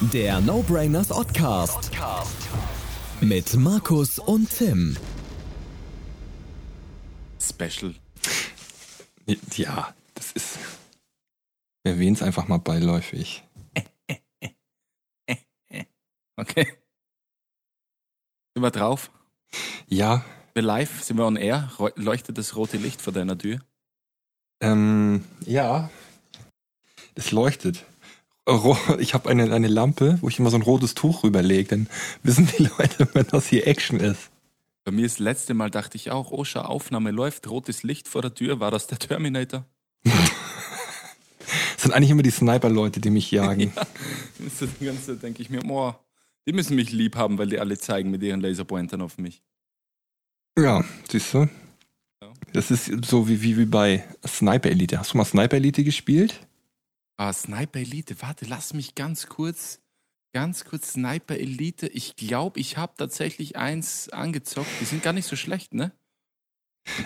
Der No Brainers Oddcast. Mit Markus und Tim. Special. Ja, das ist. Wir erwähnen es einfach mal beiläufig. Okay. Sind wir drauf? Ja, Wir live? Sind wir on air? Leuchtet das rote Licht vor deiner Tür? ähm, ja. Es leuchtet. Ich habe eine, eine Lampe, wo ich immer so ein rotes Tuch rüberlege. Dann wissen die Leute, wenn das hier Action ist. Bei mir das letzte Mal dachte ich auch, oh, schau, Aufnahme läuft, rotes Licht vor der Tür. War das der Terminator? Das sind eigentlich immer die Sniper-Leute, die mich jagen. Das ist das Ganze, denke ich mir, oh, die müssen mich lieb haben, weil die alle zeigen mit ihren Laserpointern auf mich. Ja, siehst du? Ja. Das ist so wie, wie, wie bei Sniper Elite. Hast du mal Sniper Elite gespielt? Ah, Sniper Elite, warte, lass mich ganz kurz, ganz kurz Sniper Elite. Ich glaube, ich habe tatsächlich eins angezockt. Die sind gar nicht so schlecht, ne?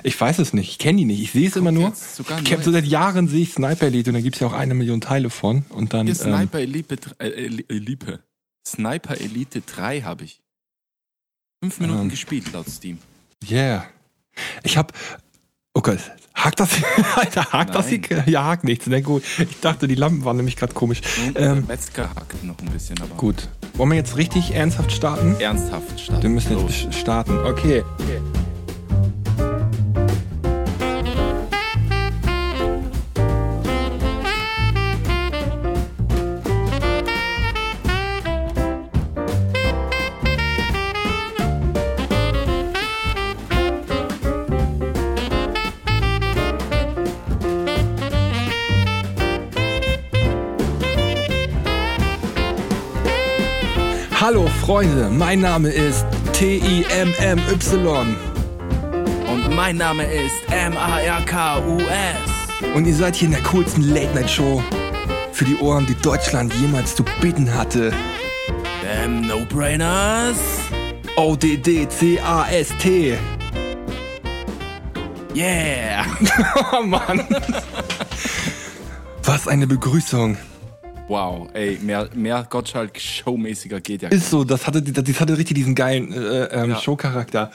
Ich weiß es nicht. Ich kenne die nicht. Ich sehe es immer nur. Ich habe so seit Jahren sehe ich Sniper Elite und da gibt es ja auch eine Million Teile von. Und dann. Hier Ähm, Sniper Elite, dr- äh, Eli- Elite. Sniper Elite 3 habe ich. Fünf Minuten Ähm. gespielt laut Steam. yeah. Ich habe. Oh Gott. Hakt das? Alter, hakt das? Ja, hakt nichts. Na gut. Ich dachte, die Lampen waren nämlich gerade komisch. Und Ähm, der Metzger hackt noch ein bisschen, aber Gut. Wollen wir jetzt richtig ernsthaft starten? ernsthaft starten. Wir müssen Los. jetzt starten. Okay. Hallo Freunde, mein Name ist T-I-M-M-Y. Und mein Name ist M-A-R-K-U-S. Und ihr seid hier in der coolsten Late-Night-Show für die Ohren, die Deutschland jemals zu bieten hatte. Damn No-Brainers. O-D-D-C-A-S-T. Yeah. Oh Mann. Was eine Begrüßung. Wow, ey, mehr, mehr Gottschalk-Showmäßiger geht ja Ist so, das hatte, das hatte richtig diesen geilen äh, ähm, Ja. Showcharakter.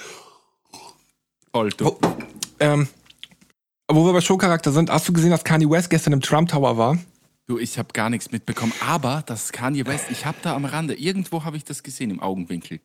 voll. Oh, ähm, wo wir bei Showcharakter sind, hast du gesehen, dass Kanye West gestern im Trump Tower war? Du, ich habe gar nichts mitbekommen. Aber das Kanye West, ich habe da am Rande, irgendwo habe ich das gesehen im Augenwinkel.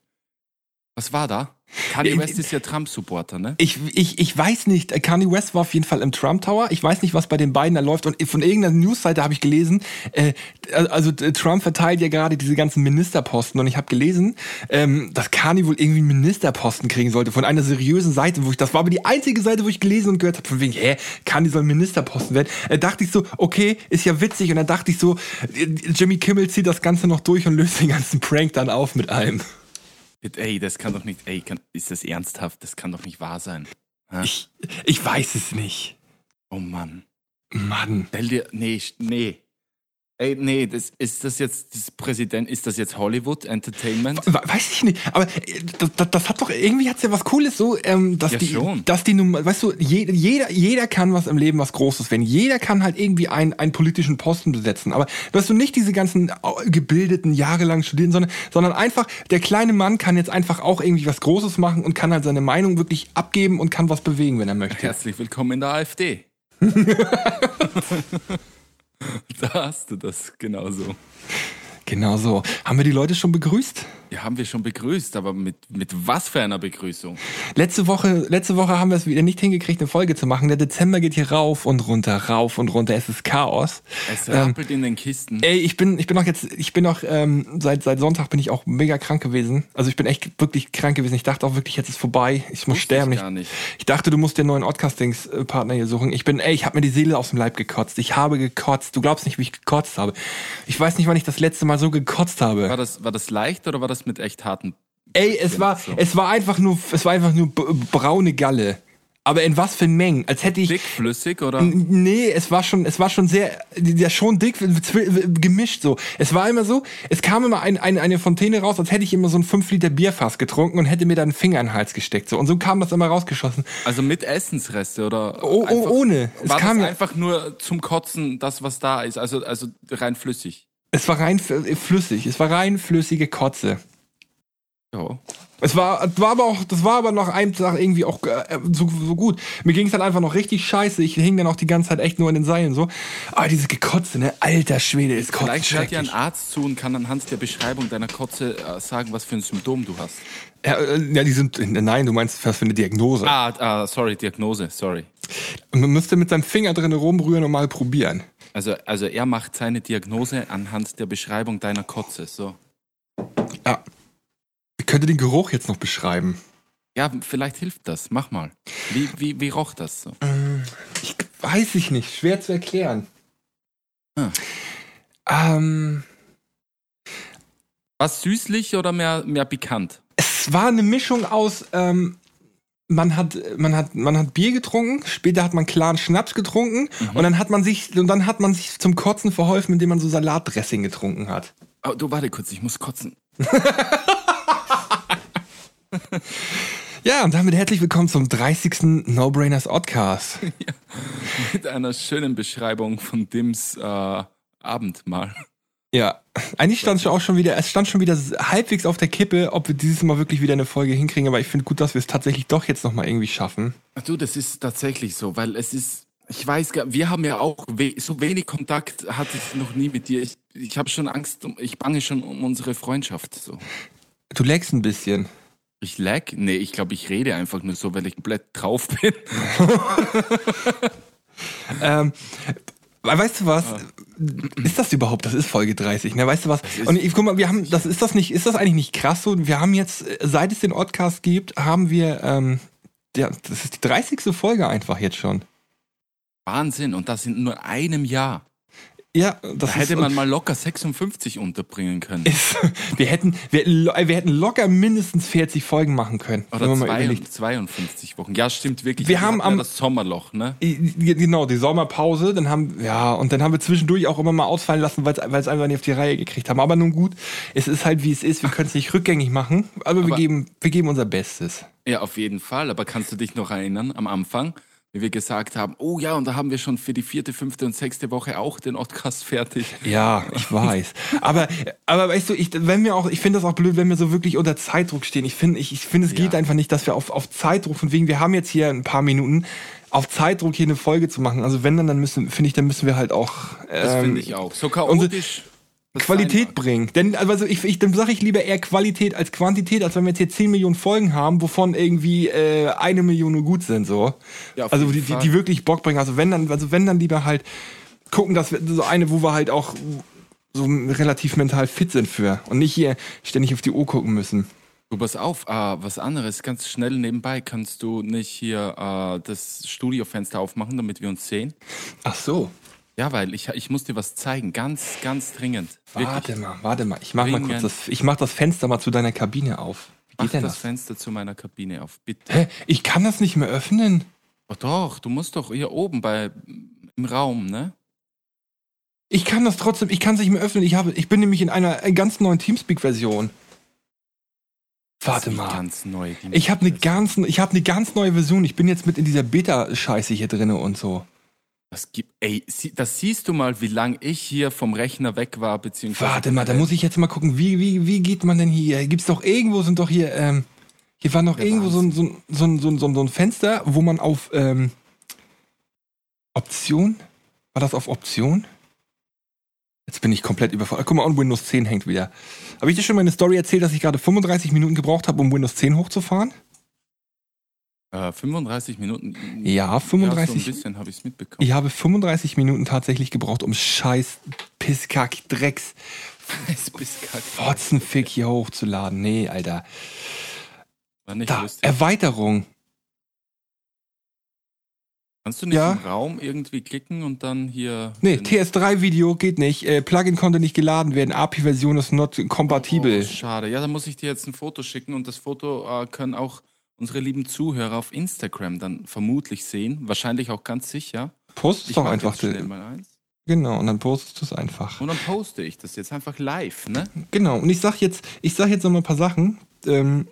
Was war da? Kanye West ist ja Trump-Supporter, ne? Ich, ich, ich weiß nicht, Kanye West war auf jeden Fall im Trump Tower. Ich weiß nicht, was bei den beiden da läuft. Und von irgendeiner Newsseite habe ich gelesen, äh, also Trump verteilt ja gerade diese ganzen Ministerposten. Und ich habe gelesen, ähm, dass Kanye wohl irgendwie einen Ministerposten kriegen sollte von einer seriösen Seite, wo ich, das war aber die einzige Seite, wo ich gelesen und gehört habe, von wegen, hä, Kanye soll Ministerposten werden. Äh, dachte ich so, okay, ist ja witzig. Und dann dachte ich so, äh, Jimmy Kimmel zieht das Ganze noch durch und löst den ganzen Prank dann auf mit allem. Ey, das kann doch nicht, ey, kann, ist das ernsthaft? Das kann doch nicht wahr sein. Ich, ich weiß es nicht. oh Mann. Mann. Stell dir, nee, nee. Ey, nee, das, ist das jetzt das Präsident, ist das jetzt Hollywood Entertainment? We- Weiß ich nicht, aber äh, das, das, das hat doch irgendwie hat's ja was Cooles so, ähm, dass Ja, die, schon. dass die nun, weißt du, je, jeder, jeder kann was im Leben was Großes werden. Jeder kann halt irgendwie einen, einen politischen Posten besetzen. Aber weißt du nicht diese ganzen gebildeten jahrelang Studierenden, sondern, sondern einfach der kleine Mann kann jetzt einfach auch irgendwie was Großes machen und kann halt seine Meinung wirklich abgeben und kann was bewegen, wenn er möchte. Herzlich willkommen in der AfD. da hast du das genauso. Genau so. Haben wir die Leute schon begrüßt? Ja, haben wir schon begrüßt, aber mit, mit was für einer Begrüßung? Letzte Woche, letzte Woche haben wir es wieder nicht hingekriegt, eine Folge zu machen. Der Dezember geht hier rauf und runter, rauf und runter. Es ist Chaos. Es rappelt in den Kisten. Ey, ich bin, ich bin auch jetzt, ich bin auch ähm, seit seit Sonntag bin ich auch mega krank gewesen. Also ich bin echt wirklich krank gewesen. Ich dachte auch wirklich, jetzt ist vorbei. Ich muss sterben. ich gar nicht. ich dachte, du musst den neuen Podcastings-Partner hier suchen. Ich bin, ey, ich habe mir die Seele aus dem Leib gekotzt. Ich habe gekotzt. Du glaubst nicht, wie ich gekotzt habe. Ich weiß nicht, wann ich das letzte Mal so gekotzt habe. War das, war das leicht oder war das mit echt harten? Ey, es war, so. es war einfach nur, es war einfach nur braune Galle. Aber in was für Mengen? Als hätte ich. Dickflüssig oder? Nee, es war schon, es war schon sehr, ja schon dick, gemischt so. Es war immer so, es kam immer ein, ein, eine Fontäne raus, als hätte ich immer so ein 5 Liter Bierfass getrunken und hätte mir dann einen Finger in den Hals gesteckt. So. Und so kam das immer rausgeschossen. Also mit Essensreste oder? Oh, oh, einfach- ohne. Es War kam das einfach nur zum Kotzen, das was da ist, also, also rein flüssig. Es war rein f- flüssig. Es war rein flüssige Kotze. Ja. Es war, es war aber auch, das war aber nach einem Tag irgendwie auch äh, so, so gut. Mir ging es halt einfach noch richtig scheiße. Ich hing dann auch die ganze Zeit echt nur an den Seilen so. Aber diese Gekotze, ne? Alter Schwede, ist Kotze Vielleicht hört ja ein. Arzt zu und kann anhand der Beschreibung deiner Kotze äh, sagen, was für ein Symptom du hast. Ja, äh, ja, die sind, nein, du meinst was für eine Diagnose. Ah, ah sorry, Diagnose, sorry. Man müsste mit seinem Finger drin rumrühren und mal probieren. Also, also er macht seine Diagnose anhand der Beschreibung deiner Kotze. So. Ja. Ich könnte den Geruch jetzt noch beschreiben. Ja, vielleicht hilft das. Mach mal. Wie, wie, wie roch das so? Ich weiß ich nicht, schwer zu erklären. Ah. Ähm, Was süßlich oder mehr, mehr pikant? es war eine Mischung aus, ähm, man hat, man hat, man hat Bier getrunken, später hat man klaren Schnaps getrunken und dann hat man sich, und dann hat man sich zum Kotzen verholfen, indem man so Salatdressing getrunken hat. Oh, du warte kurz, ich muss kotzen. Ja, und damit herzlich willkommen zum 30. No Brainers Oddcast. Mit einer schönen Beschreibung von Dims äh, Abendmahl. Ja, eigentlich stand schon auch schon wieder, es stand schon wieder halbwegs auf der Kippe, ob wir dieses Mal wirklich wieder eine Folge hinkriegen, aber ich finde gut, dass wir es tatsächlich doch jetzt nochmal irgendwie schaffen. Du, das ist tatsächlich so, weil es ist, ich weiß, gar- wir haben ja auch we so wenig Kontakt hatte ich noch nie mit dir. Ich, ich habe schon Angst, um, ich bange schon um unsere Freundschaft. So. Du lagst ein bisschen. Ich lag? Nee, ich glaube, ich rede einfach nur so, weil ich komplett drauf bin. Ähm, weißt du was? Ist das überhaupt? Das ist Folge 30, ne? Weißt du was? Und ich guck mal, wir haben, das ist das nicht, ist das eigentlich nicht krass so? Wir haben jetzt, seit es den Oddcast gibt, haben wir, ähm, ja, das ist die 30. Folge einfach jetzt schon. Wahnsinn, und das in nur einem Jahr. Ja, das Da hätte man mal locker 56 unterbringen können. ist, wir hätten, wir, lo- wir hätten locker mindestens 40 Folgen machen können. Oder zwei, überlegt. 52 Wochen. Ja, stimmt wirklich. Wir haben hatten ja am- das Sommerloch, ne? Genau, die Sommerpause, dann haben, ja, und dann haben wir zwischendurch auch immer mal ausfallen lassen, weil es einfach nicht auf die Reihe gekriegt haben. Aber nun gut, es ist halt wie es ist, wir können es nicht rückgängig machen, aber, wir, Aber- geben, wir geben unser Bestes. Ja, auf jeden Fall. Aber kannst du dich noch erinnern am Anfang, wie wir gesagt haben, oh ja, und da haben wir schon für die vierte, fünfte und sechste Woche auch den Podcast fertig. Ja, ich weiß. aber, aber weißt du, ich, wenn wir auch, ich finde das auch blöd, wenn wir so wirklich unter Zeitdruck stehen. Ich finde, ich, ich finde, es geht Ja. einfach nicht, dass wir auf, auf Zeitdruck, von wegen, wir haben jetzt hier ein paar Minuten, auf Zeitdruck hier eine Folge zu machen. Also wenn dann, dann müssen, finde ich, dann müssen wir halt auch Das ähm, finde ich auch. So chaotisch. Qualität bringen. Denn also ich, ich dann sage ich lieber eher Qualität als Quantität, als wenn wir jetzt hier 10 Millionen Folgen haben, wovon irgendwie äh, eine Million nur gut sind so. Ja, also die, die, die wirklich Bock bringen. Also wenn dann, also wenn dann lieber halt gucken, dass wir so eine, wo wir halt auch so relativ mental fit sind für und nicht hier ständig auf die Uhr gucken müssen. Du, pass auf, äh, was anderes, ganz schnell nebenbei, kannst du nicht hier äh, das Studiofenster aufmachen, damit wir uns sehen? Ach so. Ja, weil ich, ich muss dir was zeigen, ganz, ganz dringend. Warte Wirklich. mal, warte mal. Ich mach mal kurz das, ich mach das Fenster mal zu deiner Kabine auf. Wie Mach geht denn das das? Fenster zu meiner Kabine auf, bitte. Hä? Ich kann das nicht mehr öffnen. Oh, doch, du musst doch hier oben bei im Raum, ne? Ich kann das trotzdem, ich kann es nicht mehr öffnen. Ich, habe, ich bin nämlich in einer ganz neuen Teamspeak-Version. Warte mal. Ganz neu. die Ich habe eine ganz, ich habe eine ganz neue Version. Ich bin jetzt mit in dieser Beta-Scheiße hier drinne und so. Das gibt, ey, das siehst du mal, wie lang ich hier vom Rechner weg war, beziehungsweise. Warte mal, da muss ich jetzt mal gucken, wie, wie, wie geht man denn hier? Gibt's doch irgendwo, sind doch hier, ähm, hier war noch Der irgendwo so ein, so, ein, so, ein, so, ein, so ein so ein Fenster, wo man auf ähm, Option? War das auf Option? Jetzt bin ich komplett überfordert. Guck mal, und Windows 10 hängt wieder. Habe ich dir schon meine Story erzählt, dass ich gerade 35 Minuten gebraucht habe, um Windows 10 hochzufahren? Äh, 35 Minuten. Ja, 35. Ja, so ein bisschen habe ich es mitbekommen. Ich habe 35 Minuten tatsächlich gebraucht, um scheiß Pisskack Drecks Es bist kack. Fotzenfick hier hochzuladen. Nee, Alter. War nicht Da, lustig. Erweiterung. Kannst du nicht ja. im Raum irgendwie klicken und dann hier. Nee, den- TS3-Video geht nicht. Äh, Plugin konnte nicht geladen werden. API-Version ist not kompatibel. Oh, schade. Ja, dann muss ich dir jetzt ein Foto schicken und das Foto äh, können auch unsere lieben Zuhörer auf Instagram dann vermutlich sehen. Wahrscheinlich auch ganz sicher. Post es doch einfach. den-. Genau, und dann postest du es einfach. Und dann poste ich das jetzt einfach live, ne? Genau, und ich sag jetzt, ich sag jetzt noch mal ein paar Sachen. Ähm,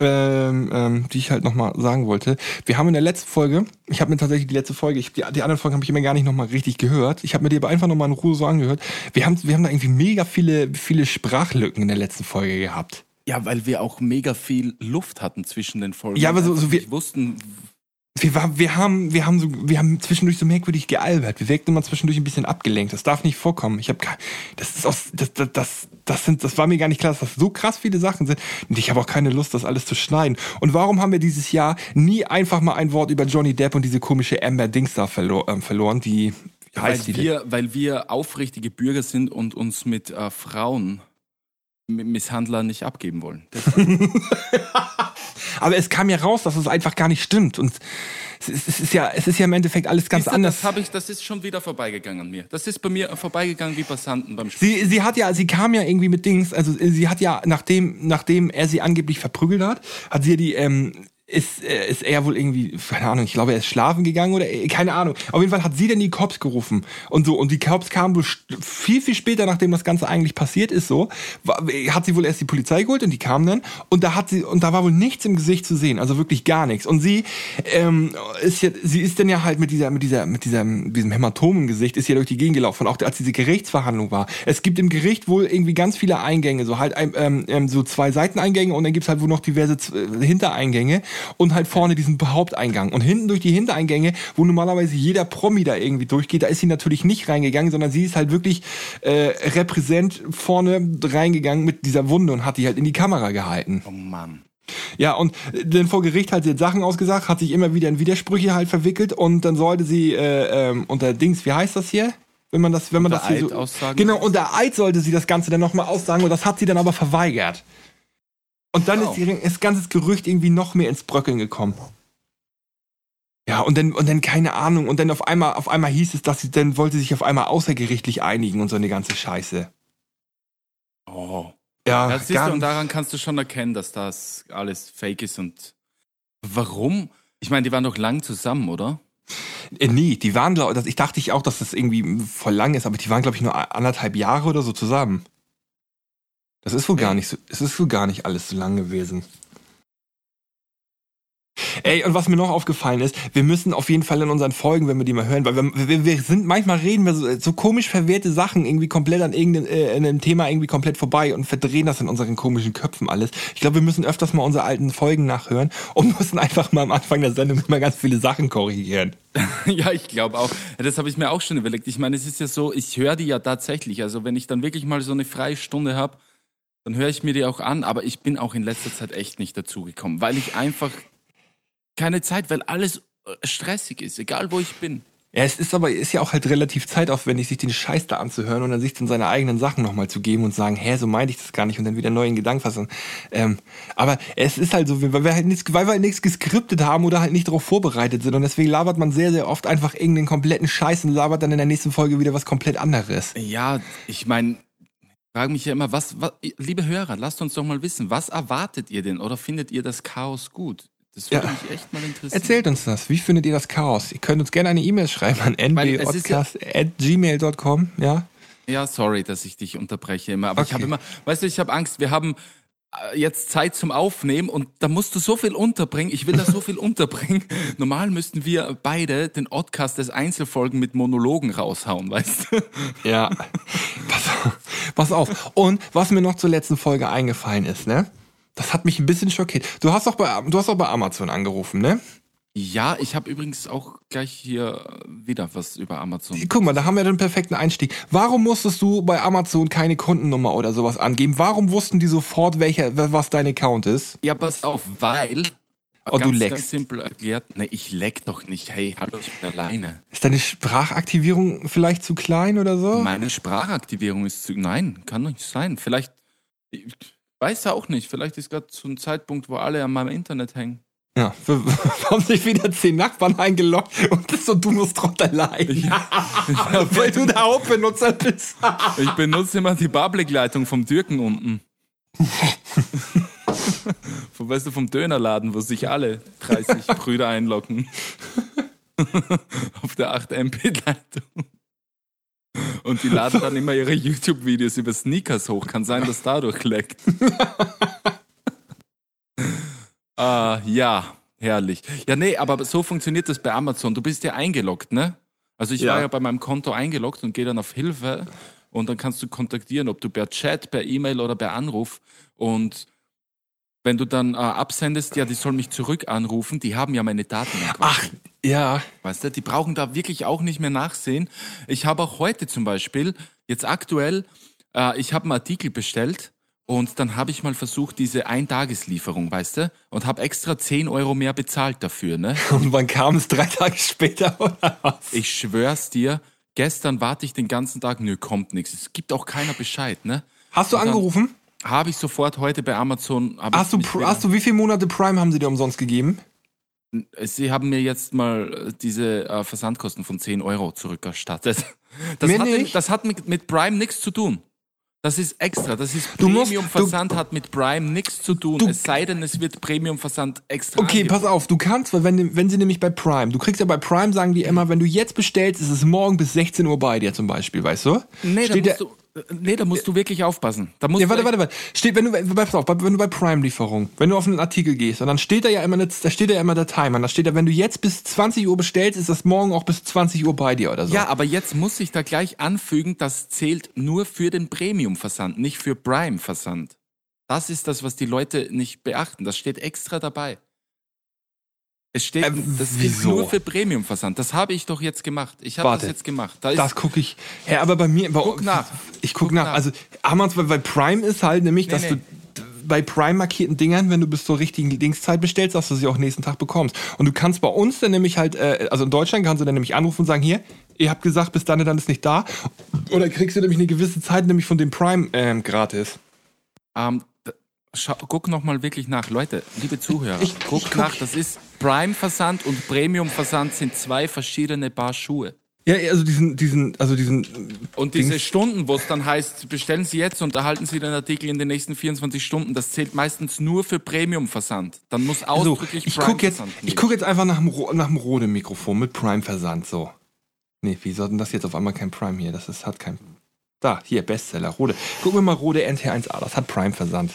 ähm, ähm, die ich halt nochmal sagen wollte. Wir haben in der letzten Folge, ich habe mir tatsächlich die letzte Folge, ich, die, die anderen Folgen habe ich mir gar nicht nochmal richtig gehört. Ich habe mir die aber einfach nochmal in Ruhe so angehört. Wir haben, wir haben da irgendwie mega viele, viele Sprachlücken in der letzten Folge gehabt. Ja, weil wir auch mega viel Luft hatten zwischen den Folgen. Ja, aber so- so wir wussten, Wir, war, wir, haben, wir, haben so, wir haben zwischendurch so merkwürdig gealbert. Wir wirkten immer zwischendurch ein bisschen abgelenkt. Das darf nicht vorkommen. Ich habe das ist aus, das, das, das, das sind, das war mir gar nicht klar, dass das so krass viele Sachen sind. Und ich habe auch keine Lust, das alles zu schneiden. Und warum haben wir dieses Jahr nie einfach mal ein Wort über Johnny Depp und diese komische Amber Dings da verlo ähm, verloren, die wie weil heißt die denn? wir, weil wir aufrichtige Bürger sind und uns mit äh, Frauen Misshandler nicht abgeben wollen. Aber es kam ja raus, dass es einfach gar nicht stimmt. Und es ist, es ist ja, es ist ja im Endeffekt alles ganz Siehst du, anders. Das, hab ich, das ist schon wieder vorbeigegangen an mir. Das ist bei mir vorbeigegangen wie Passanten beim Spiel. Sie, sie hat ja, sie kam ja irgendwie mit Dings, also sie hat ja, nachdem, nachdem er sie angeblich verprügelt hat, hat sie ja die, ähm, ist, äh, ist er wohl irgendwie, keine Ahnung, ich glaube, er ist schlafen gegangen oder äh, keine Ahnung. Auf jeden Fall hat sie dann die Cops gerufen und so und die Cops kamen wohl viel viel später, nachdem das Ganze eigentlich passiert ist, so war, hat sie wohl erst die Polizei geholt und die kamen dann und da hat sie und da war wohl nichts im Gesicht zu sehen, also wirklich gar nichts. Und sie ähm, ist ja, sie ist dann ja halt mit dieser, mit dieser, mit dieser, diesem Hämatom im Gesicht ist ja durch die Gegend gelaufen, auch als diese Gerichtsverhandlung war. Es gibt im Gericht wohl irgendwie ganz viele Eingänge, so halt ähm, ähm, so zwei Seiteneingänge und dann gibt's halt wohl noch diverse äh, Hintereingänge und halt vorne diesen Haupteingang. Und hinten durch die Hintereingänge, wo normalerweise jeder Promi da irgendwie durchgeht, da ist sie natürlich nicht reingegangen, sondern sie ist halt wirklich äh, repräsent vorne reingegangen mit dieser Wunde und hat die halt in die Kamera gehalten. Oh Mann. Ja, und äh, dann vor Gericht hat sie jetzt Sachen ausgesagt, hat sich immer wieder in Widersprüche halt verwickelt und dann sollte sie äh, ähm, unter Dings, wie heißt das hier? Wenn man das, wenn man Unter das hier Eid so, aussagen? Genau, unter Eid sollte sie das Ganze dann nochmal aussagen und das hat sie dann aber verweigert. Und dann Oh. ist die, das ganze Gerücht irgendwie noch mehr ins Bröckeln gekommen. Ja, und dann, und dann keine Ahnung, und dann auf einmal, auf einmal hieß es, dass sie, dann wollte sich auf einmal außergerichtlich einigen und so eine ganze Scheiße. Oh. Ja, Ja, siehst du, und daran kannst du schon erkennen, dass das alles fake ist und warum? Ich meine, die waren doch lang zusammen, oder? Äh, nee, die waren, das, ich dachte ich auch, dass das irgendwie voll lang ist, aber die waren, glaube ich, nur anderthalb Jahre oder so zusammen. Das ist wohl gar nicht so, es ist wohl gar nicht alles so lang gewesen. Ey, und was mir noch aufgefallen ist, wir müssen auf jeden Fall in unseren Folgen, wenn wir die mal hören, weil wir, wir, wir sind, manchmal reden wir so, so komisch verwehrte Sachen irgendwie komplett an irgendeinem äh, einem Thema irgendwie komplett vorbei und verdrehen das in unseren komischen Köpfen alles. Ich glaube, wir müssen öfters mal unsere alten Folgen nachhören und müssen einfach mal am Anfang der Sendung mal ganz viele Sachen korrigieren. Ja, ich glaube auch. Das habe ich mir auch schon überlegt. Ich meine, es ist ja so, ich höre die ja tatsächlich. Also wenn ich dann wirklich mal so eine freie Stunde habe, dann höre ich mir die auch an. Aber ich bin auch in letzter Zeit echt nicht dazugekommen, weil ich einfach keine Zeit, weil alles äh, stressig ist, egal wo ich bin. Ja, es ist aber ist ja auch halt relativ zeitaufwendig, sich den Scheiß da anzuhören und dann sich dann seine eigenen Sachen nochmal zu geben und sagen, hä, so meinte ich das gar nicht und dann wieder neu in Gedanken fassen. Ähm, aber es ist halt so, weil wir halt nichts, weil wir halt nichts geskriptet haben oder halt nicht darauf vorbereitet sind und deswegen labert man sehr, sehr oft einfach irgendeinen kompletten Scheiß und labert dann in der nächsten Folge wieder was komplett anderes. Ja, ich meine, frage mich ja immer, was, was, liebe Hörer, lasst uns doch mal wissen, was erwartet ihr denn oder findet ihr das Chaos gut? Das würde Ja. mich echt mal interessieren. Erzählt uns das. Wie findet ihr das Chaos? Ihr könnt uns gerne eine E-Mail schreiben an ist ja- ja? Ja, sorry, dass ich dich unterbreche immer, aber ich Okay. habe immer, weißt du, ich habe Angst, wir haben jetzt Zeit zum Aufnehmen und da musst du so viel unterbringen. Ich will da so viel unterbringen. Normal müssten wir beide den Oddcast des Einzelfolgen mit Monologen raushauen, weißt du? Ja. pass, auf, pass auf. Und was mir noch zur letzten Folge eingefallen ist, ne? Das hat mich ein bisschen schockiert. Du hast doch bei, du hast doch bei Amazon angerufen, ne? Ja, ich habe übrigens auch gleich hier wieder was über Amazon. Guck mal, da haben wir den perfekten Einstieg. Warum musstest du bei Amazon keine Kundennummer oder sowas angeben? Warum wussten die sofort, welcher, was dein Account ist? Ja, pass auf, weil. Oh, du ganz, leckst. Ganz simpel erklärt. Ne, ich leck doch nicht. Hey, hallo, ich bin alleine. Ist deine Sprachaktivierung vielleicht zu klein oder so? Meine Sprachaktivierung ist zu. Nein, kann doch nicht sein. Vielleicht. Ich weiß auch nicht. Vielleicht ist gerade so ein Zeitpunkt, wo alle an meinem Internet hängen. Ja, haben sich wieder zehn Nachbarn eingeloggt und das und du musst drunter leiden. Weil du der Hauptbenutzer bist. Ich benutze immer die Public-Leitung vom Türken unten. Von, weißt du, vom Dönerladen, wo sich alle 30 Brüder einloggen. Auf der 8 MP-Leitung. Und die laden dann immer ihre YouTube-Videos über Sneakers hoch. Kann sein, dass dadurch leckt. Ah, ja, herrlich. Ja, nee, aber so funktioniert das bei Amazon. Du bist ja eingeloggt, ne? Also ich Ja. war ja bei meinem Konto eingeloggt und gehe dann auf Hilfe und dann kannst du kontaktieren, ob du per Chat, per E-Mail oder per Anruf und wenn du dann äh, absendest, ja, die sollen mich zurück anrufen, die haben ja meine Daten. Ach, ja. Weißt du, die brauchen da wirklich auch nicht mehr nachsehen. Ich habe auch heute zum Beispiel, jetzt aktuell, äh, ich habe einen Artikel bestellt und dann habe ich mal versucht, diese Eintageslieferung, weißt du, und habe extra 10 Euro mehr bezahlt dafür, ne? Und wann kam es drei Tage später oder was? Ich schwör's dir, gestern warte ich den ganzen Tag, nö, kommt nichts. Es gibt auch keiner Bescheid, ne? Hast du angerufen? Habe ich sofort heute bei Amazon. Hast du, hast du, wie viele Monate Prime haben sie dir umsonst gegeben? Sie haben mir jetzt mal äh, diese äh, Versandkosten von 10 Euro zurückerstattet. Das Mir hat, nicht? das hat mit, mit Prime nichts zu tun. Das ist extra. Das ist musst- Premium-Versand hat mit Prime nichts zu tun. Du- es sei denn, es wird Premium-Versand extra. Okay, angeboten. pass auf, du kannst, weil wenn, wenn sie nämlich bei Prime, du kriegst ja bei Prime, sagen die immer, wenn du jetzt bestellst, ist es morgen bis 16 Uhr bei dir zum Beispiel, weißt du? Nee, da Steht musst, der- du, nee, da musst du wirklich aufpassen. Da musst Ja, warte, warte, warte. Steht, wenn du, pass auf, wenn du bei Prime-Lieferung, wenn du auf einen Artikel gehst, und dann steht da ja immer, eine, da steht ja immer der Timer. Da steht da, wenn du jetzt bis 20 Uhr bestellst, ist das morgen auch bis 20 Uhr bei dir oder so. Ja, aber jetzt muss ich da gleich anfügen, das zählt nur für den Premium-Versand, nicht für Prime-Versand. Das ist das, was die Leute nicht beachten. Das steht extra dabei. Es steht, Äh, das wieso? nur für Premium-Versand. Das habe ich doch jetzt gemacht. Ich habe das jetzt gemacht. Da ist, Das gucke ich. Ja, aber bei mir. Bei, Guck nach. Ich guck, Guck nach. nach. Also, Amazon, weil Prime ist halt nämlich, dass nee. du bei Prime markierten Dingern, wenn du bis zur richtigen Dingszeit bestellst, dass du sie auch nächsten Tag bekommst. Und du kannst bei uns dann nämlich halt, äh, also in Deutschland kannst du dann nämlich anrufen und sagen, hier, ihr habt gesagt, bis dann dann ist nicht da. Oder kriegst du nämlich eine gewisse Zeit nämlich von dem Prime ähm, gratis. ähm, d- schau, guck nochmal wirklich nach. Leute, liebe Zuhörer, Ich- guck, ich guck- nach. Das ist Prime-Versand und Premium-Versand sind zwei verschiedene Paar Schuhe. Ja, also diesen, diesen, also diesen. Und diese Stunden, wo es dann heißt, bestellen Sie jetzt und erhalten Sie den Artikel in den nächsten 24 Stunden, das zählt meistens nur für Premium-Versand. Dann muss So, ausdrücklich ich guck jetzt, Prime-Versand ich guck jetzt einfach nach dem, nach dem Rode-Mikrofon mit Prime-Versand, so. Nee, wie soll denn das jetzt auf einmal kein Prime hier? Das ist, hat kein. Da, hier, Bestseller, Rode. Guck mir mal Rode NT1A, das hat Prime-Versand.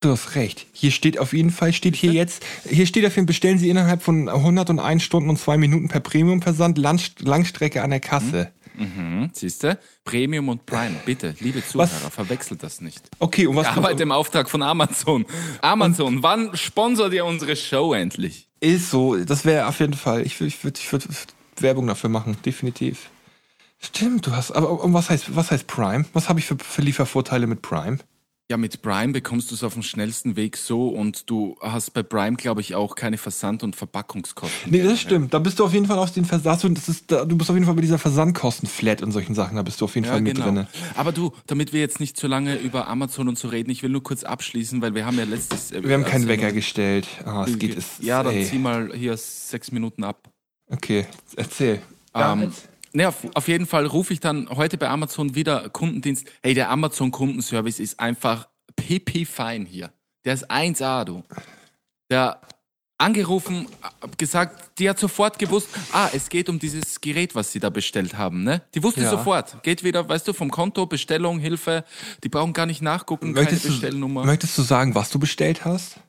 Du hast recht. Hier steht auf jeden Fall, steht hier jetzt, hier steht auf jeden Fall, bestellen Sie innerhalb von 101 Stunden und 2 Minuten per Premium-Versand Langst Langstrecke an der Kasse. Mhm, siehst du? Premium und Prime, bitte, liebe Zuhörer, verwechselt das nicht. Okay, und was Ich arbeite im Auftrag von Amazon. Amazon, wann sponsert ihr unsere Show endlich? Ist so, das wäre auf jeden Fall. Ich würde ich würd, ich würd Werbung dafür machen, definitiv. Stimmt, du hast. Aber und was heißt, was heißt Prime? Was habe ich für, für Liefervorteile mit Prime? Ja, mit Prime bekommst du es auf dem schnellsten Weg so und du hast bei Prime, glaube ich, auch keine Versand- und Verpackungskosten. Nee, das stimmt. Da bist du auf jeden Fall auf den Versand und das ist, da, du bist auf jeden Fall bei dieser Versandkosten-Flat und solchen Sachen, da bist du auf jeden Ja, Fall mit genau. drin. Aber du, damit wir jetzt nicht zu lange über Amazon und so reden, ich will nur kurz abschließen, weil wir haben ja letztes... äh, Wir haben keinen also- Wecker gestellt. Ah, es geht. Es, Ja, dann ey. zieh mal hier sechs Minuten ab. Okay, erzähl. Ähm, ne, auf, auf jeden Fall rufe ich dann heute bei Amazon wieder Kundendienst. Hey, der Amazon Kundenservice ist einfach pipi fein hier. Der ist 1A, du. Der angerufen, gesagt, die hat sofort gewusst, ah, es geht um dieses Gerät, was sie da bestellt haben, ne? Die wusste Ja. sofort. Geht wieder, weißt du, vom Konto, Bestellung, Hilfe. Die brauchen gar nicht nachgucken, möchtest, keine du, Bestellnummer. möchtest du sagen, was du bestellt hast?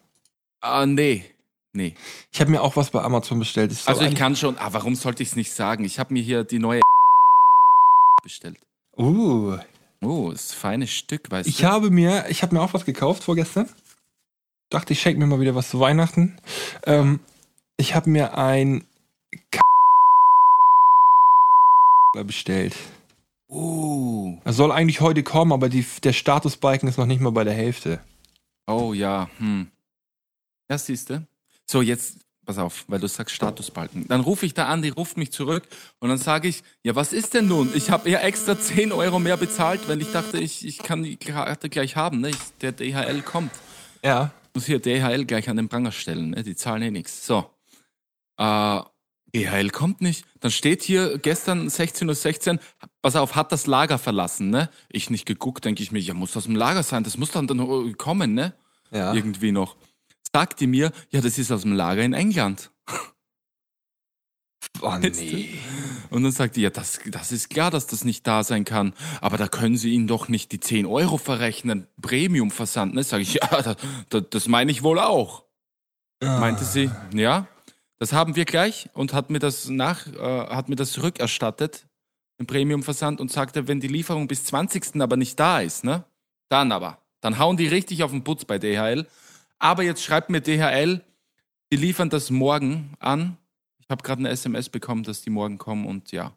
ah, nee. Nee. Ich habe mir auch was bei Amazon bestellt. So Also ich kann schon, ah, warum sollte ich es nicht sagen? Ich habe mir hier die neue bestellt. Uh, Oh, ist ein feines Stück, weißt Ich du? habe mir, ich habe mir auch was gekauft vorgestern. Dachte, ich schenke mir mal wieder was zu Weihnachten. Ähm, ich habe mir ein K bestellt. Uh. Er soll eigentlich heute kommen, aber die, der Statusbalken ist noch nicht mal bei der Hälfte. Oh ja, hm. Ja, siehst du. So, jetzt, pass auf, weil du sagst Statusbalken. Dann rufe ich da an, die ruft mich zurück und dann sage ich, ja, was ist denn nun? Ich habe ja extra 10 Euro mehr bezahlt, weil ich dachte, ich, ich kann die Karte gleich haben. Ne? Ich, der DHL kommt. Ja. muss hier DHL gleich an den Pranger stellen. Ne? Die zahlen eh nichts. So. Äh, DHL kommt nicht. Dann steht hier gestern 16.16 Uhr, pass auf, hat das Lager verlassen, ne? Ich nicht geguckt, denke ich mir, ja, muss das im Lager sein, das muss dann, dann kommen, ne? Ja. Irgendwie noch. Sagt die mir, ja, das ist aus dem Lager in England. Oh nee. Und dann sagt die, ja, das, das ist klar, dass das nicht da sein kann. Aber da können Sie ihnen doch nicht die 10 Euro verrechnen. Premium-Versand, ne? Sag ich, ja, das, das, das meine ich wohl auch. Meinte sie, ja, das haben wir gleich und hat mir das nach, äh, hat mir das rückerstattet, den Premium-Versand und sagte, wenn die Lieferung bis 20. aber nicht da ist, ne? Dann aber. Dann hauen die richtig auf den Putz bei DHL. Aber jetzt schreibt mir DHL, die liefern das morgen an. Ich habe gerade eine SMS bekommen, dass die morgen kommen und ja.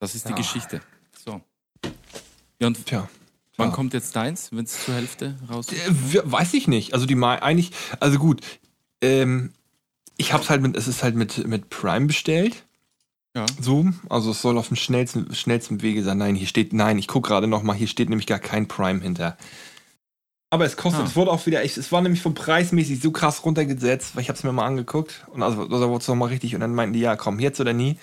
Das ist die Ja. Geschichte. So. Ja, und Tja. wann Ja. kommt jetzt deins, wenn es zur Hälfte raus ist? Äh, we- weiß ich nicht. Also die mal eigentlich, also gut, ähm, ich hab's halt mit, es ist halt mit, mit Prime bestellt. Ja. So, also es soll auf dem schnellsten, schnellsten Wege sein. Nein, hier steht, nein, ich gucke gerade noch mal, hier steht nämlich gar kein Prime hinter. Aber es kostet, Ah. es wurde auch wieder echt, es war nämlich vom Preismäßig so krass runtergesetzt, weil ich habe es mir mal angeguckt und also da wurde es nochmal richtig und dann meinten die, ja komm, jetzt oder nie.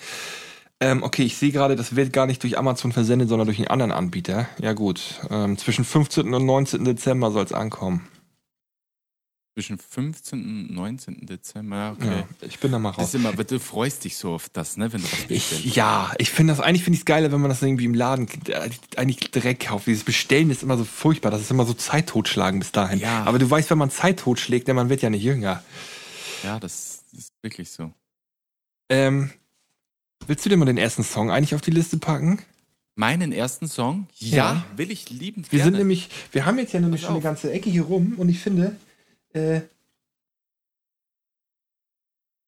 Ähm, okay, ich sehe gerade, das wird gar nicht durch Amazon versendet, sondern durch einen anderen Anbieter. Ja gut, ähm, zwischen 15. und 19. Dezember soll es ankommen. Zwischen 15. und 19. Dezember. Ja, okay. Ja, ich bin da mal Das raus. ist immer, du freust dich so auf das, ne, wenn du was bestellst. Ich, ja, ich finde das eigentlich finde ich es geiler, wenn man das irgendwie im Laden äh, eigentlich direkt kauft. Dieses Bestellen ist immer so furchtbar. Das ist immer so Zeit totschlagen bis dahin. Ja. Aber du weißt, wenn man Zeit totschlägt, denn man wird ja nicht jünger. Ja, das ist wirklich so. Ähm, willst du dir mal den ersten Song eigentlich auf die Liste packen? Meinen ersten Song? Ja, Ja. will ich liebend Wir gerne. sind nämlich, wir haben jetzt ja nämlich schon eine ganze Ecke hier rum und ich finde, äh,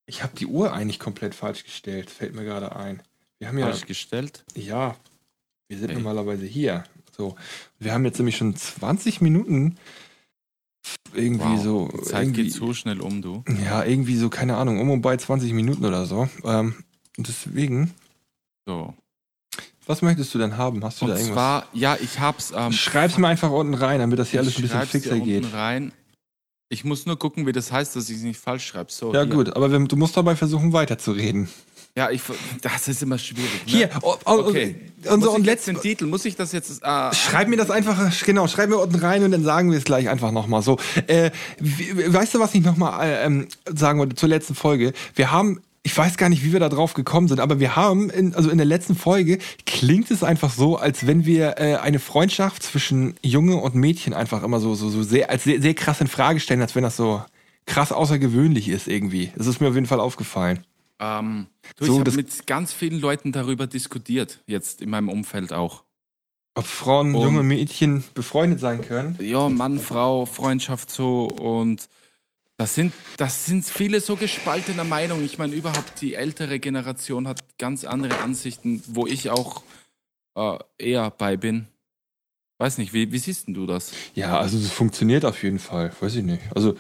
ich habe die Uhr eigentlich komplett falsch gestellt. Fällt mir gerade ein. Wir haben ja falsch gestellt. Ja, wir sind Ey. normalerweise hier. So, wir haben jetzt nämlich schon 20 Minuten irgendwie Wow. so. Die Zeit irgendwie, geht so schnell um, du. Ja, irgendwie so, keine Ahnung, um und bei 20 Minuten oder so. Ähm, und deswegen, So. was möchtest du denn haben? Hast du Und da irgendwas? zwar, ja, ich hab's. Ähm, Schreib's mir einfach unten rein, damit das hier alles ein bisschen fixer unten geht. rein. Ich muss nur gucken, wie das heißt, dass ich es nicht falsch schreibe. So, Ja, hier. gut, aber wenn, du musst dabei versuchen, weiterzureden. Ja, ich, das ist immer schwierig. Ne? Hier, oh, oh, Okay. Unser, muss und ich jetzt letzten, Titel, muss ich das jetzt. Äh, Schreib mir das einfach, genau, schreib mir unten rein und dann sagen wir es gleich einfach nochmal so. Äh, weißt du, was ich nochmal äh, ähm, sagen wollte zur letzten Folge? Wir haben, ich weiß gar nicht, wie wir da drauf gekommen sind, aber wir haben, in, also in der letzten Folge klingt es einfach so, als wenn wir äh, eine Freundschaft zwischen Junge und Mädchen einfach immer so, so, so sehr, als sehr, sehr krass in Frage stellen, als wenn das so krass außergewöhnlich ist irgendwie. Das ist mir auf jeden Fall aufgefallen. ähm, du, So, ich habe mit ganz vielen Leuten darüber diskutiert, jetzt in meinem Umfeld auch. Ob Frauen, Und- junge Mädchen befreundet sein können. Ja, Mann, Frau, Freundschaft so und das sind, das sind viele so gespaltener Meinungen. Ich meine, überhaupt die ältere Generation hat ganz andere Ansichten, wo ich auch äh, eher bei bin. Weiß nicht, wie, wie siehst denn du das? Ja, also das funktioniert auf jeden Fall. Weiß ich nicht. Also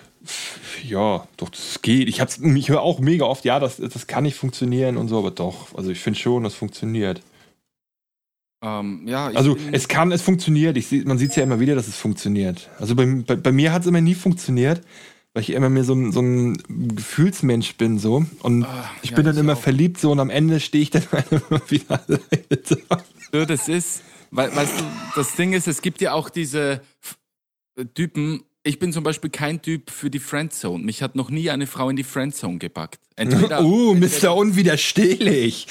ja, doch, das geht. Ich hab's, ich höre auch mega oft, ja, das, das kann nicht funktionieren und so, aber doch. Also ich finde schon, das funktioniert. Ähm, ja, Also es kann, es funktioniert. Ich man sieht es ja immer wieder, dass es funktioniert. Also bei, bei, bei mir hat es immer nie funktioniert, weil ich immer mehr so, ein- so ein Gefühlsmensch bin so. Und Ah, ich ja, bin dann ich immer auch. verliebt so und am Ende stehe ich dann immer wieder alleine. So, das ist, weil, weißt du, das Ding ist, es gibt ja auch diese Typen. Ich bin zum Beispiel kein Typ für die Friendzone. Mich hat noch nie eine Frau in die Friendzone gepackt. Entweder, uh, entweder, Mr. Unwiderstehlich.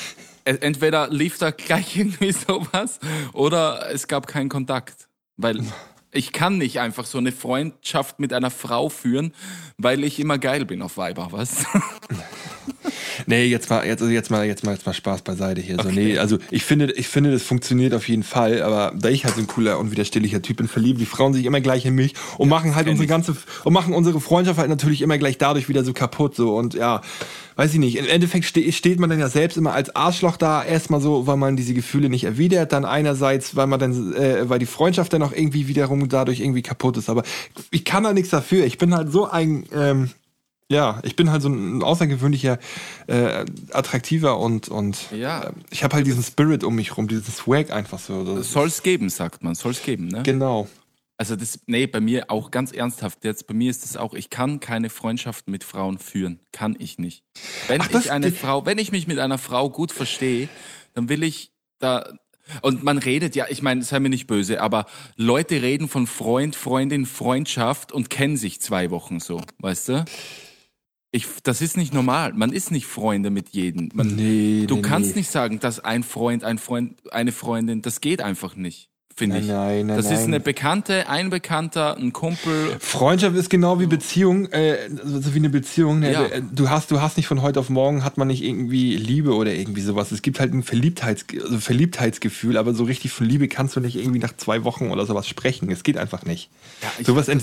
äh, entweder lief da gleich irgendwie sowas oder es gab keinen Kontakt. Weil ich kann nicht einfach so eine Freundschaft mit einer Frau führen, weil ich immer geil bin auf Weiber, was? Nee, jetzt mal, jetzt, also jetzt mal, jetzt mal, jetzt mal Spaß beiseite hier. So, nee, also ich finde, ich finde, das funktioniert auf jeden Fall, aber da ich halt so ein cooler, unwiderstehlicher Typ bin, verlieben die Frauen sich immer gleich in mich und machen halt unsere ganze, und machen unsere Freundschaft halt natürlich immer gleich dadurch wieder so kaputt, so, und ja, weiß ich nicht. Im Endeffekt ste steht man dann ja selbst immer als Arschloch da, erstmal so, weil man diese Gefühle nicht erwidert, dann einerseits, weil man dann, äh, weil die Freundschaft dann auch irgendwie wiederum dadurch irgendwie kaputt ist, aber ich kann da nichts dafür. Ich bin halt so ein, ähm, ja, ich bin halt so ein außergewöhnlicher, äh, attraktiver und, und Ja. äh, ich habe halt diesen Spirit um mich rum, diesen Swag einfach so. Das, Soll's geben, sagt man. Soll's geben, ne? genau. Also das, nee, bei mir auch ganz ernsthaft. Jetzt bei mir ist es auch, ich kann keine Freundschaften mit Frauen führen. Kann ich nicht. Wenn Ach, das- ich eine das- Frau, wenn ich mich mit einer Frau gut verstehe, dann will ich da, und man redet ja, ich meine, sei mir nicht böse, aber Leute reden von Freund, Freundin, Freundschaft und kennen sich zwei Wochen so, weißt du? Ich, das ist nicht normal. Man ist nicht Freunde mit jedem. Man, Nee, du nee, kannst nee. nicht sagen, dass ein Freund, ein Freund, eine Freundin, das geht einfach nicht, finde ich. nein, nein, das ist nein. eine Bekannte, ein Bekannter, ein Kumpel. Freundschaft ist genau wie Beziehung, äh, so wie eine Beziehung. Ne? Ja. Du hast, du hast nicht von heute auf morgen hat man nicht irgendwie Liebe oder irgendwie sowas. Es gibt halt ein Verliebtheits, also Verliebtheitsgefühl, aber so richtig von Liebe kannst du nicht irgendwie nach zwei Wochen oder sowas sprechen. Es geht einfach nicht. Ja, sowas keinen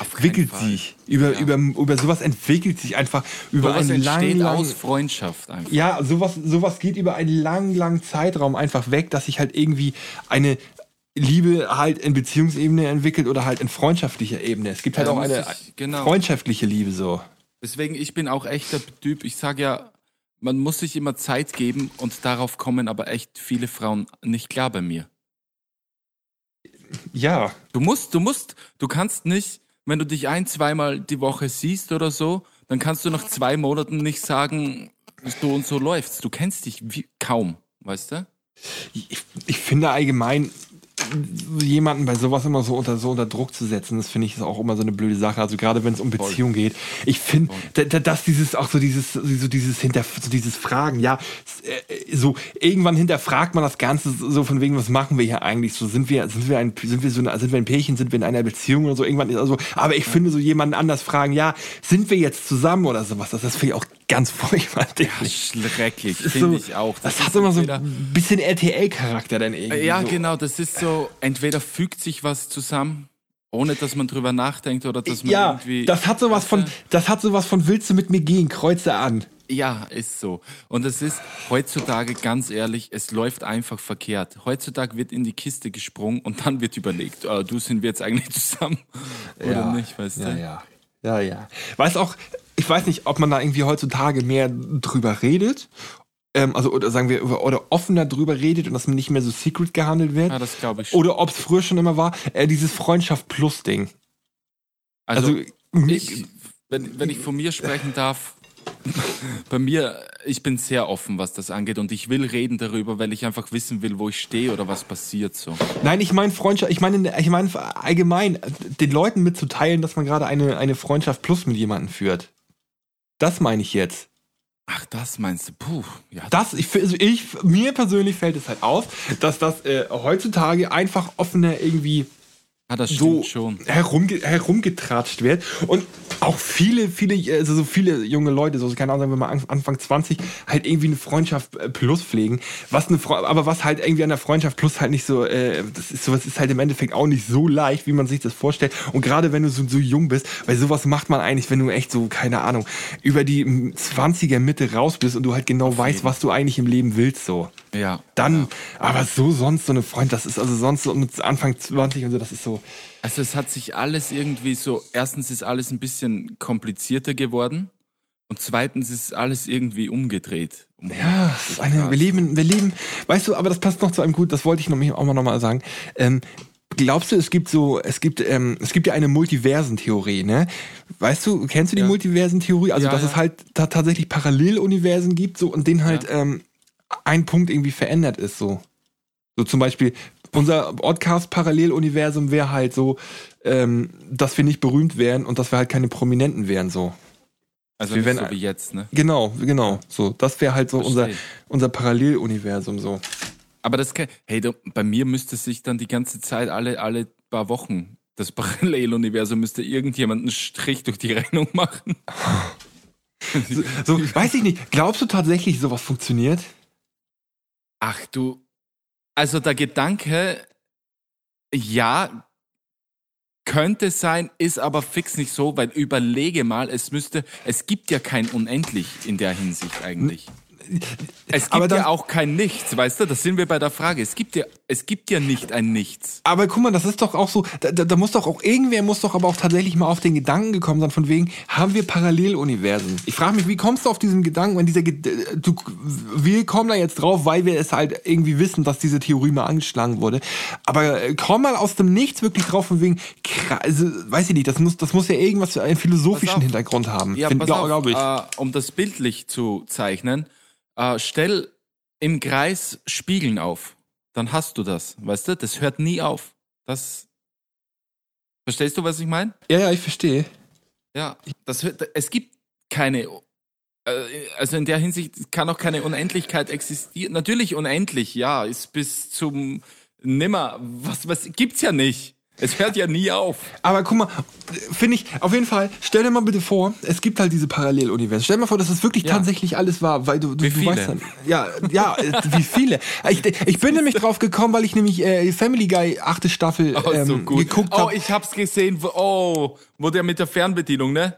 entwickelt sich über, Ja. über, über sowas entwickelt sich einfach über Sowas einen langen, langen, aus Freundschaft einfach. ja, sowas, sowas geht über einen langen, langen Zeitraum einfach weg, dass sich halt irgendwie eine Liebe halt in Beziehungsebene entwickelt oder halt in freundschaftlicher Ebene. Es gibt halt Ja, auch eine ich- genau. freundschaftliche Liebe so. Deswegen, ich bin auch echt der Typ, ich sage ja, man muss sich immer Zeit geben und darauf kommen aber echt viele Frauen nicht klar bei mir. Ja, Du musst, du musst, du kannst nicht, wenn du dich ein, zweimal die Woche siehst oder so, dann kannst du nach zwei Monaten nicht sagen, so und so läuft's. Du kennst dich wie, kaum, weißt du? ich, ich finde allgemein jemanden bei sowas immer so unter so unter Druck zu setzen, das finde ich ist auch immer so eine blöde Sache. Also gerade wenn es um Beziehung geht, ich finde, da, da, dass dieses auch so dieses so dieses hinter so dieses Fragen, ja, so irgendwann hinterfragt man das Ganze so von wegen, was machen wir hier eigentlich? So sind wir sind wir ein sind wir so eine, sind wir ein Pärchen, sind wir in einer Beziehung oder so irgendwann ist also, aber ich finde so jemanden anders fragen, ja, sind wir jetzt zusammen oder sowas? Das, das finde ich auch ganz furchtbar. Schrecklich, Das ist finde so- ich auch. Das, ist hat immer so ein bisschen RTL-Charakter dann irgendwie. Ja, so. genau, das ist so, entweder fügt sich was zusammen, ohne dass man drüber nachdenkt oder dass man Ja, irgendwie. das hat sowas von, Weißt das hat sowas von willst du mit mir gehen, kreuze an. Ja, ist so. Und es ist heutzutage ganz ehrlich, es läuft einfach verkehrt. Heutzutage wird in die Kiste gesprungen und dann wird überlegt, äh, du sind wir jetzt eigentlich zusammen oder nicht, weißt ja, du? Ja, ja, ja. Weiß auch, ich weiß nicht, ob man da irgendwie heutzutage mehr drüber redet, ähm, also oder sagen wir oder offener drüber redet und dass man nicht mehr so secret gehandelt wird. Ja, das glaube ich. Oder ob es früher schon immer war, äh, dieses Freundschaft plus Ding. Also, Also, ich, wenn, wenn ich von mir sprechen darf, bei mir, ich bin sehr offen, was das angeht und ich will reden darüber, weil ich einfach wissen will, wo ich stehe oder was passiert so. Nein, ich meine Freundschaft, ich meine, ich meine allgemein, äh, den Leuten mitzuteilen, dass man gerade eine, eine Freundschaft plus mit jemandem führt. Das meine ich jetzt. Ach, das meinst du? Puh, ja. Das, ich, ich, mir persönlich fällt es halt auf, dass das äh, heutzutage einfach offener irgendwie ah, das so schon. herumge herumgetratscht wird und auch viele, viele, also so viele junge Leute, so keine Ahnung, sagen wir mal An- Anfang 20, halt irgendwie eine Freundschaft äh, plus pflegen, was eine Fre aber was halt irgendwie an der Freundschaft plus halt nicht so, äh, das ist sowas ist halt im Endeffekt auch nicht so leicht, wie man sich das vorstellt und gerade wenn du so, so jung bist, weil sowas macht man eigentlich, wenn du echt so, keine Ahnung, über die mm, 20er Mitte raus bist und du halt genau weißt, was du eigentlich im Leben willst, so. Ja. Dann, aber so sonst so eine Freund, das ist also sonst so mit Anfang 20 und so, das ist so, Also es hat sich alles irgendwie so, erstens ist alles ein bisschen komplizierter geworden und zweitens ist alles irgendwie umgedreht. Um Ja, eine, wir leben, wir leben, weißt du, aber das passt noch zu einem gut, das wollte ich noch, auch mal nochmal sagen. Ähm, glaubst du, es gibt so, es gibt, ähm, es gibt ja eine Multiversentheorie, ne? Weißt du, kennst du die Ja. Multiversentheorie? Also, Ja, dass ja. es halt ta tatsächlich Paralleluniversen gibt, so, und den halt, ähm, ein Punkt irgendwie verändert ist, so. So zum Beispiel, unser Podcast-Paralleluniversum wäre halt so, ähm, dass wir nicht berühmt wären und dass wir halt keine Prominenten wären, so. Also wir werden- so wie jetzt, ne? Genau, genau. So, das wäre halt so unser, Verstehe. unser Paralleluniversum, so. Aber das kann, hey, du, bei mir müsste sich dann die ganze Zeit alle, alle paar Wochen das Paralleluniversum müsste irgendjemand einen Strich durch die Rechnung machen. So, so, weiß ich nicht. Glaubst du tatsächlich, sowas funktioniert? Ach du, also der Gedanke, ja, könnte sein, ist aber fix nicht so, weil überlege mal, es müsste, es gibt ja kein Unendlich in der Hinsicht eigentlich. Es gibt Aber dann- ja auch kein Nichts, weißt du? Das sind wir bei der Frage. Es gibt ja, es gibt ja nicht ein Nichts. Aber guck mal, das ist doch auch so, da, da, da muss doch auch irgendwer muss doch aber auch tatsächlich mal auf den Gedanken gekommen sein, von wegen, haben wir Paralleluniversen? Ich frage mich, wie kommst du auf diesen Gedanken, wenn dieser, Ged- du, wir kommen da jetzt drauf, weil wir es halt irgendwie wissen, dass diese Theorie mal angeschlagen wurde. Aber äh, komm mal aus dem Nichts wirklich drauf, von wegen, also, weiß ich nicht, das muss, das muss ja irgendwas für einen philosophischen. Hintergrund haben. Ja, Find- pass glaub, auf, glaub ich. Äh, um das bildlich zu zeichnen, äh, stell im Kreis Spiegeln auf. Dann hast du das, weißt du? Das hört nie auf. Das. Verstehst du, was ich meine? ja, ja, ich verstehe. Ja. Das hört, es gibt keine, äh, also in der Hinsicht kann auch keine Unendlichkeit existieren. Natürlich unendlich, ja, ist bis zum Nimmer. Was, was gibt's ja nicht. Es hört ja nie auf. Aber guck mal, finde ich, auf jeden Fall, stell dir mal bitte vor, es gibt halt diese Paralleluniversen. Stell dir mal vor, dass es wirklich Ja. tatsächlich alles war, weil du, du, Wie du viele? weißt dann. Ja, ja, äh, wie viele. Ich, ich bin nämlich drauf gekommen, weil ich nämlich äh, Family Guy achte Staffel Oh, ähm, so gut. geguckt oh, habe. ich hab's gesehen. wo- Oh, wo der mit der Fernbedienung, ne?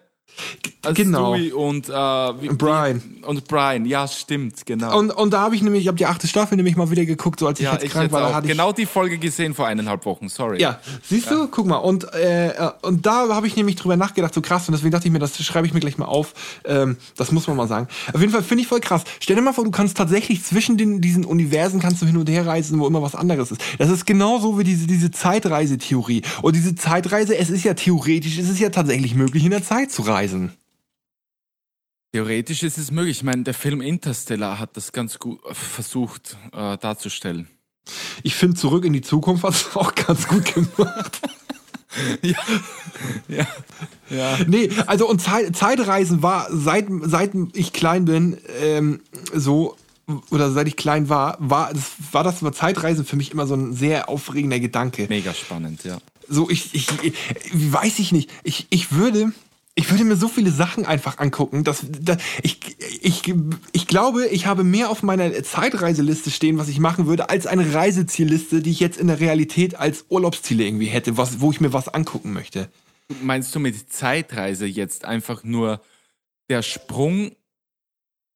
Als Genau. Stewie und, äh, wie, Brian. Und Brian, ja, stimmt, genau. Und, und da habe ich nämlich, ich habe die achte Staffel nämlich mal wieder geguckt, so als ich ja, jetzt ich krank war. Da hatte ich, Genau die Folge gesehen vor eineinhalb Wochen, sorry. Ja, siehst du, guck mal, und, äh, äh, und da habe ich nämlich drüber nachgedacht, so krass, und deswegen dachte ich mir, das schreibe ich mir gleich mal auf. Ähm, das muss man mal sagen. Auf jeden Fall finde ich voll krass. Stell dir mal vor, du kannst tatsächlich zwischen den, diesen Universen kannst du hin und her reisen, wo immer was anderes ist. Das ist genauso wie diese, diese Zeitreisetheorie. Und diese Zeitreise, es ist ja theoretisch, es ist ja tatsächlich möglich, in der Zeit zu reisen. Theoretisch ist es möglich. Ich meine, der Film Interstellar hat das ganz gut äh, versucht äh, darzustellen. Ich finde, zurück in die Zukunft hat es auch ganz gut gemacht. ja. ja. Ja. Nee, also und Zeit, Zeitreisen war, seit, seit ich klein bin, ähm, so, oder seit ich klein war, war das, war das war Zeitreisen für mich immer so ein sehr aufregender Gedanke. Mega spannend, ja. So, ich, ich, ich weiß ich nicht. Ich, ich würde, ich würde mir so viele Sachen einfach angucken, dass, dass ich, ich, ich glaube, ich habe mehr auf meiner Zeitreiseliste stehen, was ich machen würde, als eine Reisezielliste, die ich jetzt in der Realität als Urlaubsziele irgendwie hätte, was, wo ich mir was angucken möchte. Meinst du mit Zeitreise jetzt einfach nur der Sprung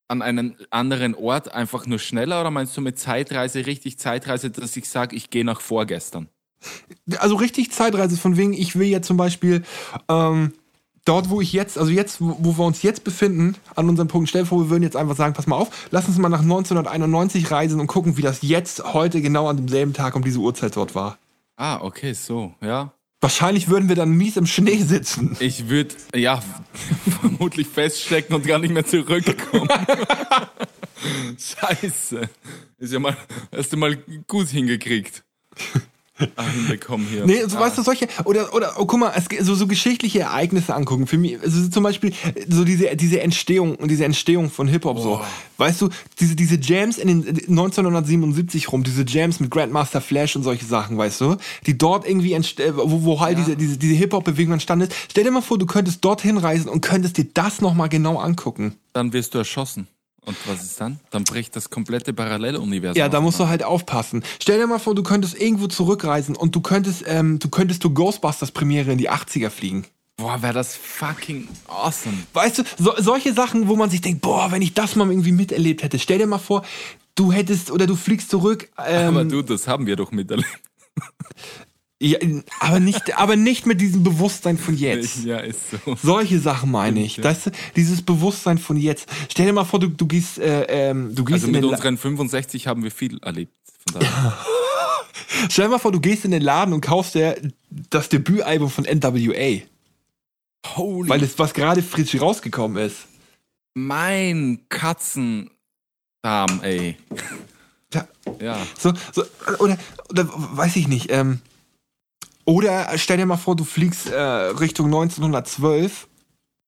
an einen anderen Ort einfach nur schneller oder meinst du mit Zeitreise richtig Zeitreise, dass ich sage, ich gehe nach vorgestern? Also richtig Zeitreise, von wegen, ich will jetzt zum Beispiel ähm, dort, wo ich jetzt, also jetzt, wo, wir uns jetzt befinden, an unserem Punkt, stell vor, wir würden jetzt einfach sagen, pass mal auf, lass uns mal nach 1991 reisen und gucken, wie das jetzt heute genau an demselben Tag um diese Uhrzeit dort war. Ah, okay, so, ja. Wahrscheinlich würden wir dann mies im Schnee sitzen. Ich würde, ja, vermutlich feststecken und gar nicht mehr zurückkommen. Scheiße. Ist ja mal, hast du mal gut hingekriegt. Hinbekommen hier. Nee, so ah. weißt du, solche, oder, oder, oh, guck mal, es, so, so geschichtliche Ereignisse angucken. Für mich, also zum Beispiel, so diese, diese Entstehung, diese Entstehung von Hip-Hop, so. Weißt du, diese, diese Jams in den 1977 rum, diese Jams mit Grandmaster Flash und solche Sachen, weißt du, die dort irgendwie, äh, wo, wo halt diese, diese, diese Hip-Hop-Bewegung entstanden ist. Stell dir mal vor, du könntest dorthin reisen und könntest dir das nochmal genau angucken. Dann wirst du erschossen. Und was ist dann? Dann bricht das komplette Paralleluniversum. Ja, da musst du halt aufpassen. Stell dir mal vor, du könntest irgendwo zurückreisen und du könntest, ähm, du könntest zur Ghostbusters Premiere in die 80er fliegen. Boah, wäre das fucking awesome. Weißt du, so, solche Sachen, wo man sich denkt, boah, wenn ich das mal irgendwie miterlebt hätte. Stell dir mal vor, du hättest oder du fliegst zurück. Ähm, Aber du, das haben wir doch miterlebt. Ja, aber nicht, aber nicht mit diesem Bewusstsein von jetzt. Ja, ist so. Solche Sachen meine ich. Du, dieses Bewusstsein von jetzt. Stell dir mal vor, du, du gehst, äh, ähm, du gehst Also in mit unseren 65 haben wir viel erlebt. Von daher. Stell dir mal vor, du gehst in den Laden und kaufst dir das Debütalbum von NWA, Holy weil es was gerade frisch rausgekommen ist. mein Katzendarm, ey. Ja, Ja. So, so, oder, oder weiß ich nicht. Ähm, oder stell dir mal vor, du fliegst äh, Richtung 1912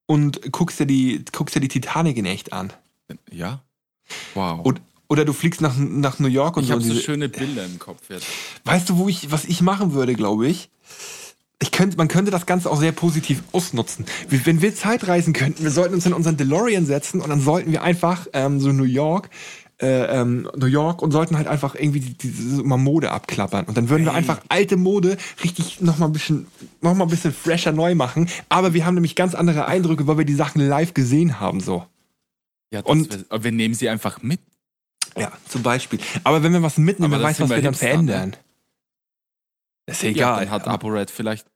und guckst dir die, guckst dir die Titanic in echt an. Ja? Wow. Und, oder du fliegst nach, nach New York und ich so. habe so schöne Bilder im Kopf jetzt. weißt du, wo ich, was ich machen würde, glaube ich? Ich könnte, man könnte das Ganze auch sehr positiv ausnutzen. Wenn wir Zeitreisen könnten, wir sollten uns in unseren DeLorean setzen und dann sollten wir einfach ähm, so New York, äh, ähm, New York und sollten halt einfach irgendwie die- diese mal Mode abklappern. Und dann würden wir einfach alte Mode richtig noch mal ein bisschen, noch mal ein bisschen fresher neu machen. Aber wir haben nämlich ganz andere Eindrücke, weil wir die Sachen live gesehen haben, so. Ja, Und- aber wir nehmen sie einfach mit. Ja, zum Beispiel. Aber wenn wir was mitnehmen, wer das weiß, was wir wir dann Hipster, verändern. Ist ja egal. dann hat ApoRed vielleicht.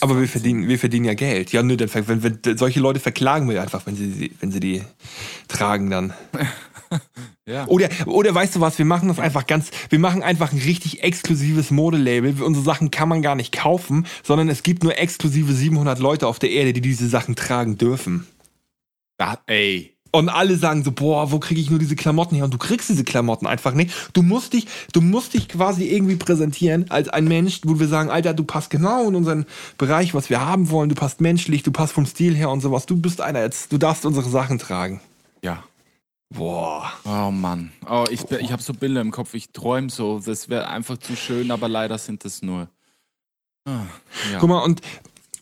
Aber wir verdienen, wir verdienen ja Geld. Ja, nö, dann, wenn wir, solche Leute verklagen wir einfach, wenn sie- wenn sie die tragen dann. Ja. Oder, oder weißt du was, wir machen das einfach ganz, wir machen einfach ein richtig exklusives Modelabel. Unsere Sachen kann man gar nicht kaufen, sondern es gibt nur exklusive 700 Leute auf der Erde, die diese Sachen tragen dürfen. Da, ey. Und alle sagen so, boah, wo kriege ich nur diese Klamotten her? Und du kriegst diese Klamotten einfach nicht. Du musst dich, du musst dich quasi irgendwie präsentieren als ein Mensch, wo wir sagen, Alter, du passt genau in unseren Bereich, was wir haben wollen. Du passt menschlich, du passt vom Stil her und sowas. Du bist einer jetzt, du darfst unsere Sachen tragen. Ja. Boah. Oh Mann. Oh, ich, ich habe so Bilder im Kopf. Ich träume so. Das wäre einfach zu schön, aber leider sind das nur. Ah, ja. Guck mal, und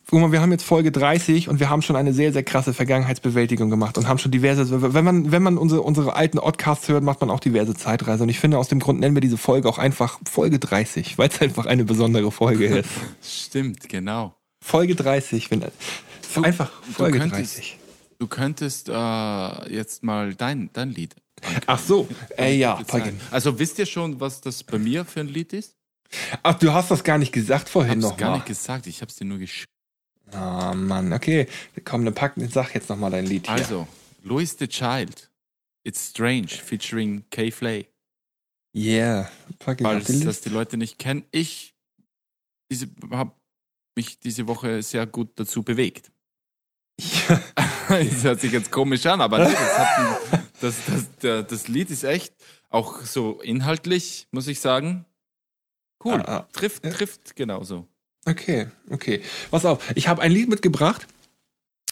guck mal, wir haben jetzt Folge 30 und wir haben schon eine sehr, sehr krasse Vergangenheitsbewältigung gemacht und haben schon diverse, wenn man, wenn man unsere, unsere alten Podcasts hört, macht man auch diverse Zeitreise. Und ich finde, aus dem Grund nennen wir diese Folge auch einfach Folge 30, weil es einfach eine besondere Folge ist. Stimmt, genau. Folge 30, wenn, Du- einfach du Folge könntest- 30. Du könntest äh, jetzt mal dein, dein Lied. Ach so, äh, ja. Also wisst ihr schon, was das bei mir für ein Lied ist? Ach, du hast das gar nicht gesagt Ich vorhin hab's noch gar mal. nicht gesagt, ich hab's dir nur geschrieben. Ah, Mann, okay. Komm, dann pack, sag jetzt noch mal dein Lied hier. Also, Louis the Child. It's Strange, featuring Kay Flay. Yeah, pack ihn auf Falls das die Leute nicht kennen, ich habe mich diese Woche sehr gut dazu bewegt. Ja. das hört sich jetzt komisch an, aber nee, das, hat das, das, das Lied ist echt auch so inhaltlich, muss ich sagen. Cool. Ah, ah. Trifft, Ja. trifft genauso. Okay, okay. Pass auf, ich habe ein Lied mitgebracht.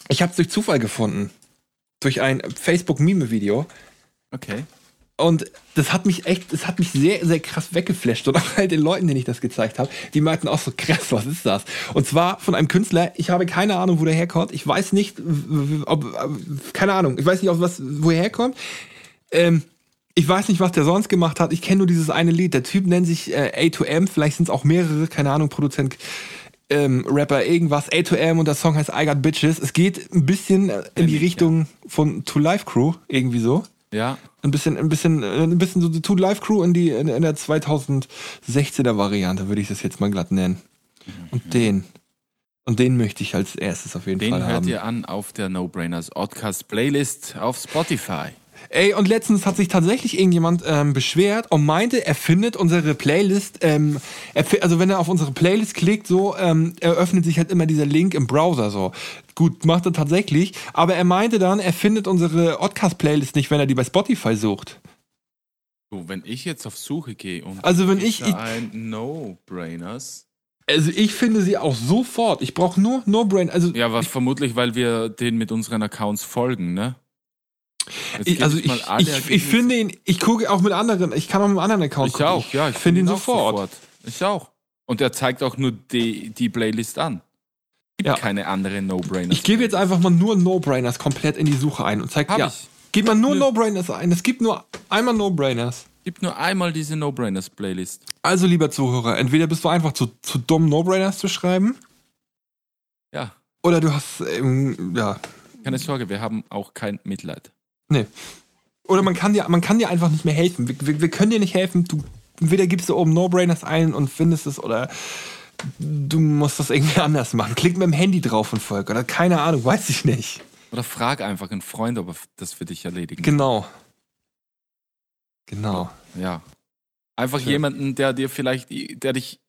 Ich habe es durch Zufall gefunden. Durch ein Facebook-Meme-Video. Okay. Und das hat mich echt, das hat mich sehr, sehr krass weggeflasht. Und auch halt den Leuten, denen ich das gezeigt habe, die meinten auch so, krass, was ist das? Und zwar von einem Künstler, ich habe keine Ahnung, wo der herkommt. Ich weiß nicht, ob, äh, keine Ahnung, ich weiß nicht, ob was, wo er herkommt. Ähm, ich weiß nicht, was der sonst gemacht hat. Ich kenne nur dieses eine Lied. Der Typ nennt sich äh, A2M, vielleicht sind es auch mehrere, keine Ahnung, Produzent, ähm, Rapper, irgendwas, A2M und der Song heißt I Got Bitches. Es geht ein bisschen äh, in die ich, Richtung von To Life Crew, irgendwie so Ja. ein bisschen, ein bisschen, äh, ein bisschen so die Two Live Crew in die in, in der 2016er Variante würde ich das jetzt mal glatt nennen. Und den, und den möchte ich als erstes auf jeden Den Fall hört haben. ihr an auf der No Brainers Oddcast Playlist auf Spotify. Ey, und letztens hat sich tatsächlich irgendjemand ähm, beschwert und meinte, er findet unsere Playlist, ähm, also wenn er auf unsere Playlist klickt, so ähm, eröffnet sich halt immer dieser Link im Browser so. Gut, macht er tatsächlich, aber er meinte dann, er findet unsere Oddcast-Playlist nicht, wenn er die bei Spotify sucht. So, wenn ich jetzt auf Suche gehe und Also wenn ich- ich- ein No Brainers. Also ich finde sie auch sofort. Ich brauche nur No Brain. Also Ja, was vermutlich, weil wir den mit unseren Accounts folgen, ne? Ich, also ich ich, ich, ich finde ihn, ich gucke auch mit anderen, ich kann auch mit einem anderen Account Ich gucken. auch, ja. Ich finde ihn auch sofort. Ich auch. Und er zeigt auch nur die, die Playlist an. Gibt Ja. keine andere No-Brainers. Ich gebe jetzt einfach mal nur No-Brainers komplett in die Suche ein und zeig, Hab ja, ich. gib mal nur. No-Brainers ein. Es gibt nur einmal No-Brainers. Gib nur einmal diese No-Brainers Playlist. Also, lieber Zuhörer, entweder bist du einfach zu, zu dumm, No-Brainers zu schreiben, Ja, oder du hast, ähm, ja, keine Sorge, wir haben auch kein Mitleid. Nee. Oder man kann dir, man kann dir einfach nicht mehr helfen. Wir, wir, wir können dir nicht helfen. Du, entweder gibst du oben No-Brainers ein und findest es, oder du musst das irgendwie anders machen. Klick mit dem Handy drauf und folg, oder keine Ahnung, weiß ich nicht. Oder frag einfach einen Freund, ob er das für dich erledigen Genau. Genau. Ja. Einfach Ja. jemanden, der dir vielleicht, der dich,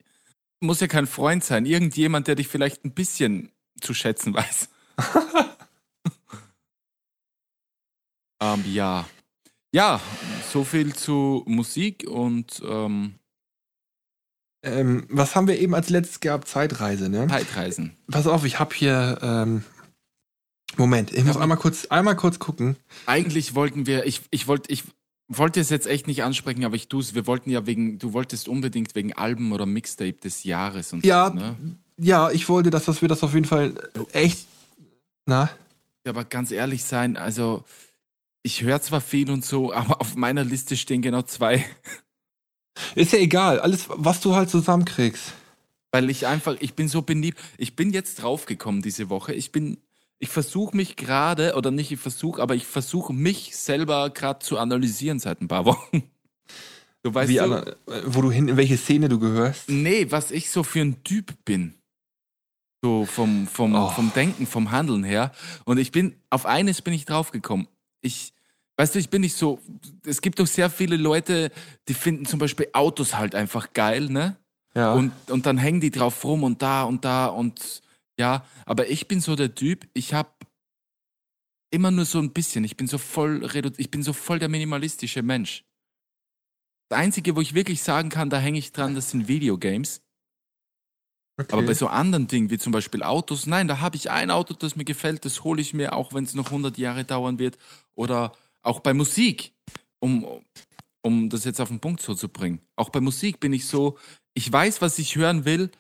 muss ja kein Freund sein, irgendjemand, der dich vielleicht ein bisschen zu schätzen weiß. ähm, ja. Ja, so viel zu Musik und ähm, Ähm, was haben wir eben als letztes gehabt? Zeitreise, ne? Zeitreisen. Pass auf, ich habe hier. Ähm, Moment, ich muss einmal kurz, einmal kurz gucken. Eigentlich wollten wir, ich, ich wollte, ich wollte es jetzt echt nicht ansprechen, aber ich tue es. Wir wollten ja wegen, du wolltest unbedingt wegen Alben oder Mixtape des Jahres und Ja, so, ne? Ja, ich wollte, dass, dass wir das auf jeden Fall echt. Na? Ja, aber ganz ehrlich sein, also ich höre zwar viel und so, aber auf meiner Liste stehen genau zwei, Ist ja egal, alles, was du halt zusammenkriegst. weil ich einfach, ich bin so beliebt. Ich bin jetzt draufgekommen diese Woche. Ich bin, ich versuche mich gerade, oder nicht ich versuche, aber ich versuche mich selber gerade zu analysieren seit ein paar Wochen. Du weißt Wie so, alle, äh, wo du hin, in welche Szene du gehörst. nee, was ich so für ein Typ bin. So vom, vom, Oh. vom Denken, vom Handeln her. Und ich bin, auf eines bin ich draufgekommen. Ich, weißt du, ich bin nicht so, es gibt doch sehr viele Leute, die finden zum Beispiel Autos halt einfach geil, ne? Ja. Und, und dann hängen die drauf rum und da und da und ja, aber ich bin so der Typ, ich hab, immer nur so ein bisschen. Ich bin so voll ich bin so voll der minimalistische Mensch. Das Einzige, wo ich wirklich sagen kann, da hänge ich dran, das sind Videogames. Aber bei so anderen Dingen, wie zum Beispiel Autos, nein, da habe ich ein Auto, das mir gefällt, das hole ich mir, auch wenn es noch 100 Jahre dauern wird. Oder auch bei Musik, um, um das jetzt auf den Punkt so zu bringen. Auch bei Musik bin ich so, ich weiß, was ich hören will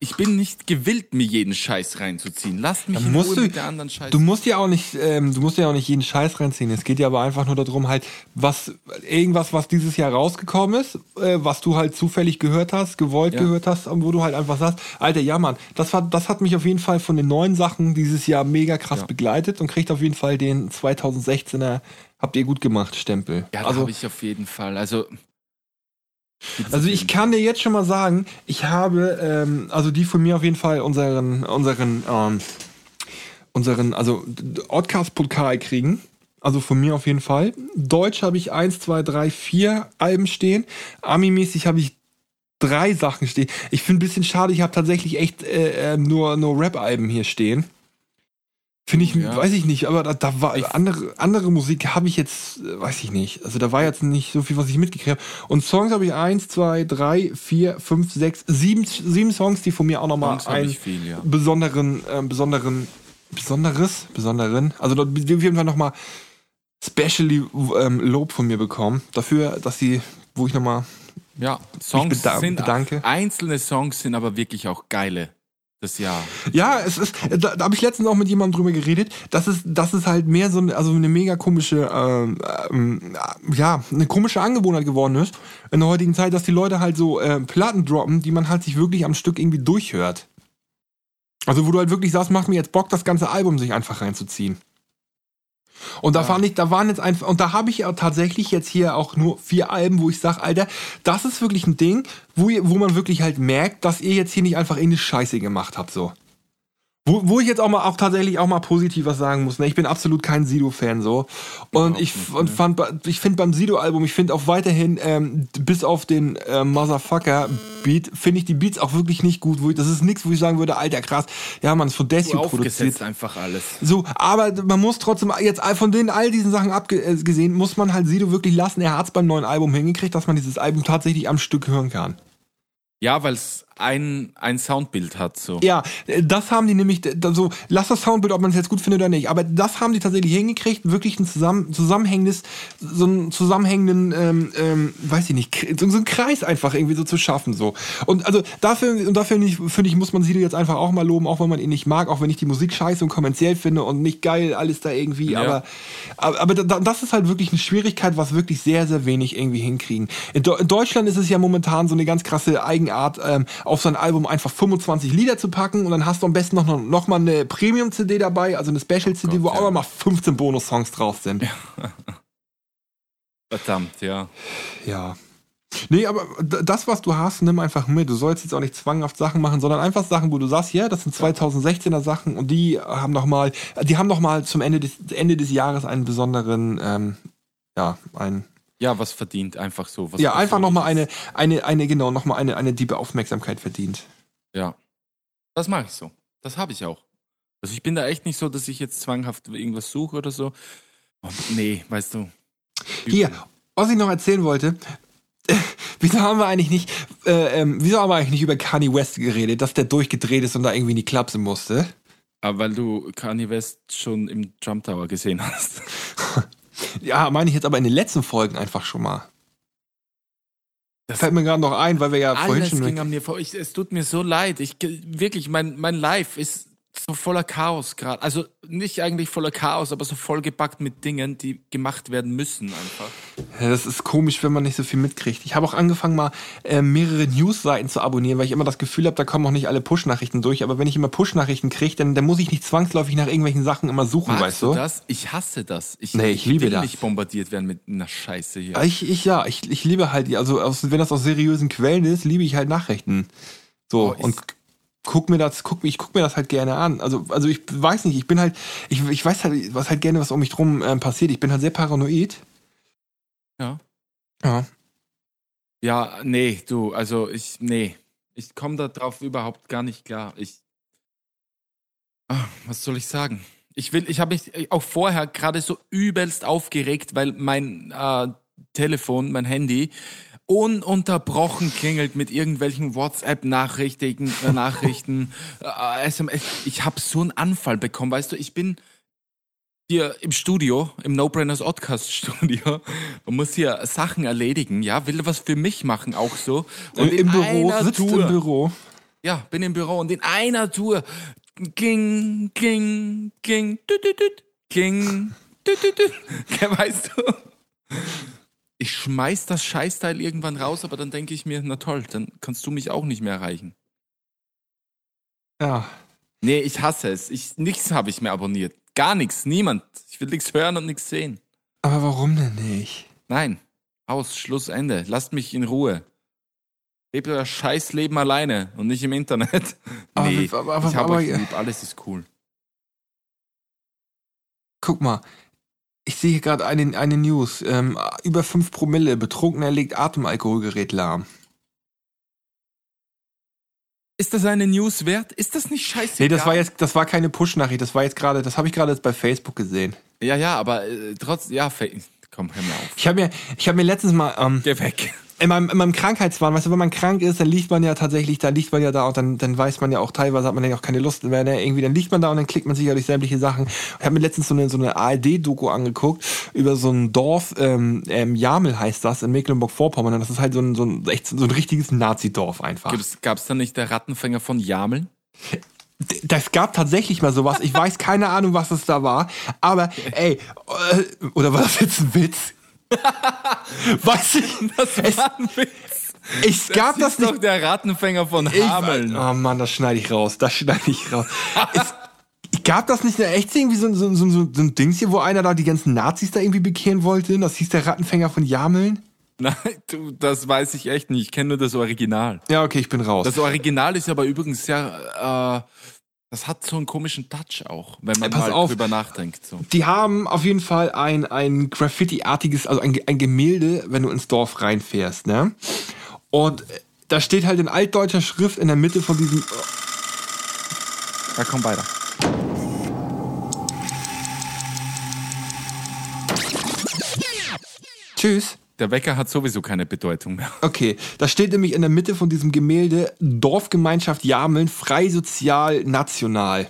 ich bin nicht gewillt, mir jeden Scheiß reinzuziehen. Lasst mich musst du- mit der anderen Scheiß. Du musst ja auch nicht, ähm, du musst ja auch nicht jeden Scheiß reinziehen. Es geht ja aber einfach nur darum, halt, was, irgendwas, was dieses Jahr rausgekommen ist, äh, was du halt zufällig gehört hast, gewollt Ja. gehört hast, wo du halt einfach sagst, Alter, ja Mann, das war, das hat mich auf jeden Fall von den neuen Sachen dieses Jahr mega krass Ja. begleitet und kriegt auf jeden Fall den 2016er Habt ihr gut gemacht, Stempel. ja, also, habe ich auf jeden Fall. Also, Also ich kann dir jetzt schon mal sagen, ich habe, ähm, also die von mir auf jeden Fall unseren, unseren, ähm, unseren, also Oddcast-Pokal kriegen. Also von mir auf jeden Fall. Deutsch habe ich eins, zwei, drei, vier Alben stehen. Ami-mäßig habe ich drei Sachen stehen. Ich finde ein bisschen schade, ich habe tatsächlich echt äh, äh, nur, nur Rap-Alben hier stehen. Finde ich, Ja. weiß ich nicht, aber da, da war Ich- andere, andere Musik habe ich jetzt, äh, weiß ich nicht. Also da war jetzt nicht so viel, was ich mitgekriegt habe. Und Songs habe ich eins, zwei, drei, vier, fünf, sechs, sieben, sieben Songs, die von mir auch nochmal einen viel, ja. besonderen, ähm, besonderen, besonderes, besonderen, also da auf jeden Fall nochmal specially ähm, Lob von mir bekommen. Dafür, dass sie, wo ich nochmal Ja, Songs beda- sind bedanke. einzelne Songs sind aber wirklich auch geile. Das Jahr. Ja, es ist, da, da habe ich letztens auch mit jemandem drüber geredet, dass es, dass es halt mehr so eine, also eine mega komische, ähm, ähm, ja, eine komische Angewohnheit geworden ist in der heutigen Zeit, dass die Leute halt so äh, Platten droppen, die man halt sich wirklich am Stück irgendwie durchhört. Also wo du halt wirklich sagst, macht mir jetzt Bock, das ganze Album sich einfach reinzuziehen. Und da Ja. fand ich, da waren jetzt einfach, und da habe ich ja tatsächlich jetzt hier auch nur vier Alben, wo ich sage, Alter, das ist wirklich ein Ding, wo, ihr, wo man wirklich halt merkt, dass ihr jetzt hier nicht einfach irgendeine Scheiße gemacht habt, so. Wo, wo ich jetzt auch mal auch tatsächlich auch mal positiv was sagen muss. Ne? Ich bin absolut kein Sido-Fan so. Und ich nicht, und ne? fand ich finde beim Sido-Album, ich finde auch weiterhin, ähm, bis auf den äh, Motherfucker-Beat, finde ich die Beats auch wirklich nicht gut. Wo ich, das ist nichts, wo ich sagen würde, alter krass, ja man, ist von Desio produziert. Einfach alles. So, aber man muss trotzdem, jetzt von denen all diesen Sachen abgesehen, muss man halt Sido wirklich lassen. Er hat es beim neuen Album hingekriegt, dass man dieses Album tatsächlich am Stück hören kann. Ja, weil es ein, ein Soundbild hat, so. Ja, das haben die nämlich, so, lass das Soundbild, ob man es jetzt gut findet oder nicht, aber das haben die tatsächlich hingekriegt, wirklich ein zusammen, zusammenhängendes, so einen zusammenhängenden, ähm, ähm, weiß ich nicht, so, so einen Kreis einfach irgendwie so zu schaffen, so. Und also dafür, und dafür finde ich, muss man Sido jetzt einfach auch mal loben, auch wenn man ihn nicht mag, auch wenn ich die Musik scheiße und kommerziell finde und nicht geil, alles da irgendwie, Ja. aber, aber, aber da, das ist halt wirklich eine Schwierigkeit, was wirklich sehr, sehr wenig irgendwie hinkriegen. In, Deu- in Deutschland ist es ja momentan so eine ganz krasse Eigenart, ähm, auf so ein Album einfach 25 Lieder zu packen und dann hast du am besten noch, noch, noch mal eine Premium-CD dabei, also eine Special-CD, Gott, wo auch ja. noch mal 15 Bonus-Songs drauf sind. Verdammt, ja. Ja. Nee, aber das, was du hast, nimm einfach mit. Du sollst jetzt auch nicht zwanghaft Sachen machen, sondern einfach Sachen, wo du sagst, ja, das sind 2016er Sachen und die haben noch mal, die haben noch mal zum Ende des, Ende des Jahres einen besonderen, ähm, ja, einen, Ja, was verdient einfach so. Was ja, einfach noch mal eine, eine, eine, genau, noch mal eine, eine diebe Aufmerksamkeit verdient. Ja. Das mache ich so. Das habe ich auch. Also ich bin da echt nicht so, dass ich jetzt zwanghaft irgendwas suche oder so. Oh, nee, weißt du. Hier, was ich noch erzählen wollte, wieso haben wir eigentlich nicht, äh, ähm, wieso haben wir eigentlich nicht über Kanye West geredet, dass der durchgedreht ist und da irgendwie in die Klapse musste? Aber weil du Kanye West schon im Trump Tower gesehen hast. Ja, meine ich jetzt aber in den letzten Folgen einfach schon mal. Das Fällt mir gerade noch ein, weil wir ja vorhin Alles schon. ging an mir vor. Ich, es tut mir so leid. Ich wirklich, mein, mein Life ist so voller Chaos gerade. Also nicht eigentlich voller Chaos, aber so vollgepackt mit Dingen, die gemacht werden müssen einfach. Ja, das ist komisch, wenn man nicht so viel mitkriegt. Ich habe auch angefangen, mal äh, mehrere News-Seiten zu abonnieren, weil ich immer das Gefühl habe, da kommen auch nicht alle Push-Nachrichten durch. Aber wenn ich immer Push-Nachrichten kriege, dann, dann muss ich nicht zwangsläufig nach irgendwelchen Sachen immer suchen, Magst weißt du das? Ich hasse das. Ich, Nee, ich liebe will das. nicht bombardiert werden mit einer Scheiße hier. Ich, ich ja, ich, ich liebe halt, also aus, wenn das aus seriösen Quellen ist, liebe ich halt Nachrichten. So, Oh, ich- und guck mir das, guck, ich guck mir das halt gerne an. Also, also ich weiß nicht, ich bin halt, ich, ich weiß halt, was halt gerne, was um mich drum ähm, passiert. Ich bin halt sehr paranoid. Ja. Ja. Ja, nee, du, also ich, nee. Ich komme da drauf überhaupt gar nicht klar. Ich. Ah, was soll ich sagen? Ich will, ich habe mich auch vorher gerade so übelst aufgeregt, weil mein äh, Telefon, mein Handy ununterbrochen klingelt mit irgendwelchen WhatsApp-Nachrichten, äh, Nachrichten, äh, SMS. Ich habe so einen Anfall bekommen, weißt du, ich bin hier im Studio, im No Brainers Oddcast Studio. Man muss hier Sachen erledigen, ja, will was für mich machen auch so. Und Im Büro, sitzt Tour, im Büro. Ja, bin im Büro und in einer Tour düt, düt, ging, düt, düt, düt. weißt du? Ich schmeiß das Scheißteil irgendwann raus, aber dann denke ich mir, na toll, dann kannst du mich auch nicht mehr erreichen. Ja. Nee, ich hasse es. Ich, nichts habe ich mehr abonniert. Gar nichts, niemand. Ich will nichts hören und nichts sehen. Aber warum denn nicht? Nein. Aus, Schluss, Ende. Lasst mich in Ruhe. Lebt euer Scheißleben alleine und nicht im Internet. Aber, nee, aber, aber, ich habe euch lieb, alles ist cool. Guck mal, ich sehe hier gerade eine, eine News. Ähm, über 5 Promille, Betrunkener legt Atemalkoholgerät lahm. Ist das eine News wert? Ist das nicht scheiße? Nee, das war jetzt, das war keine Push-Nachricht, das war jetzt gerade, das habe ich gerade bei Facebook gesehen. Ja, ja, aber äh, trotz, ja, komm, hör mir auf. Ich habe mir, ich habe mir letztens mal, ähm, Geh weg in meinem, in meinem Krankheitswahn, weißt du, wenn man krank ist, dann liegt man ja tatsächlich, da liegt man ja da und dann, dann weiß man ja auch teilweise, hat man ja auch keine Lust mehr, ne? irgendwie, dann liegt man da und dann klickt man sich ja durch sämtliche Sachen. Ich habe mir letztens so eine, so eine ARD-Doku angeguckt über so ein Dorf, ähm, ähm, Jamel heißt das, in Mecklenburg-Vorpommern und das ist halt so ein, so ein, echt so ein richtiges Nazi-Dorf einfach. Gab es da nicht der Rattenfänger von Jameln? Das gab tatsächlich mal sowas. Ich weiß keine Ahnung, was es da war. Aber, ey, äh, oder war das jetzt ein Witz? Weiß ich, das war ein Witz. Ich gab das, das ist doch der Rattenfänger von Hameln. oh Mann, das schneide ich raus. Das schneide ich raus. es, gab das nicht echt irgendwie so, so, so, so, ein Dings hier, wo einer da die ganzen Nazis da irgendwie bekehren wollte? Das hieß der Rattenfänger von Jameln? Nein, du, das weiß ich echt nicht. Ich kenne nur das Original. Ja, okay, ich bin raus. Das Original ist aber übrigens sehr äh, das hat so einen komischen Touch auch, wenn man mal auf, drüber nachdenkt. So. Die haben auf jeden Fall ein, ein Graffiti-artiges, also ein, ein Gemälde, wenn du ins Dorf reinfährst, ne? Und da steht halt in altdeutscher Schrift in der Mitte von diesem. Da komm weiter. Tschüss. Der Wecker hat sowieso keine Bedeutung mehr. Okay, da steht nämlich in der Mitte von diesem Gemälde Dorfgemeinschaft Jameln frei sozial national.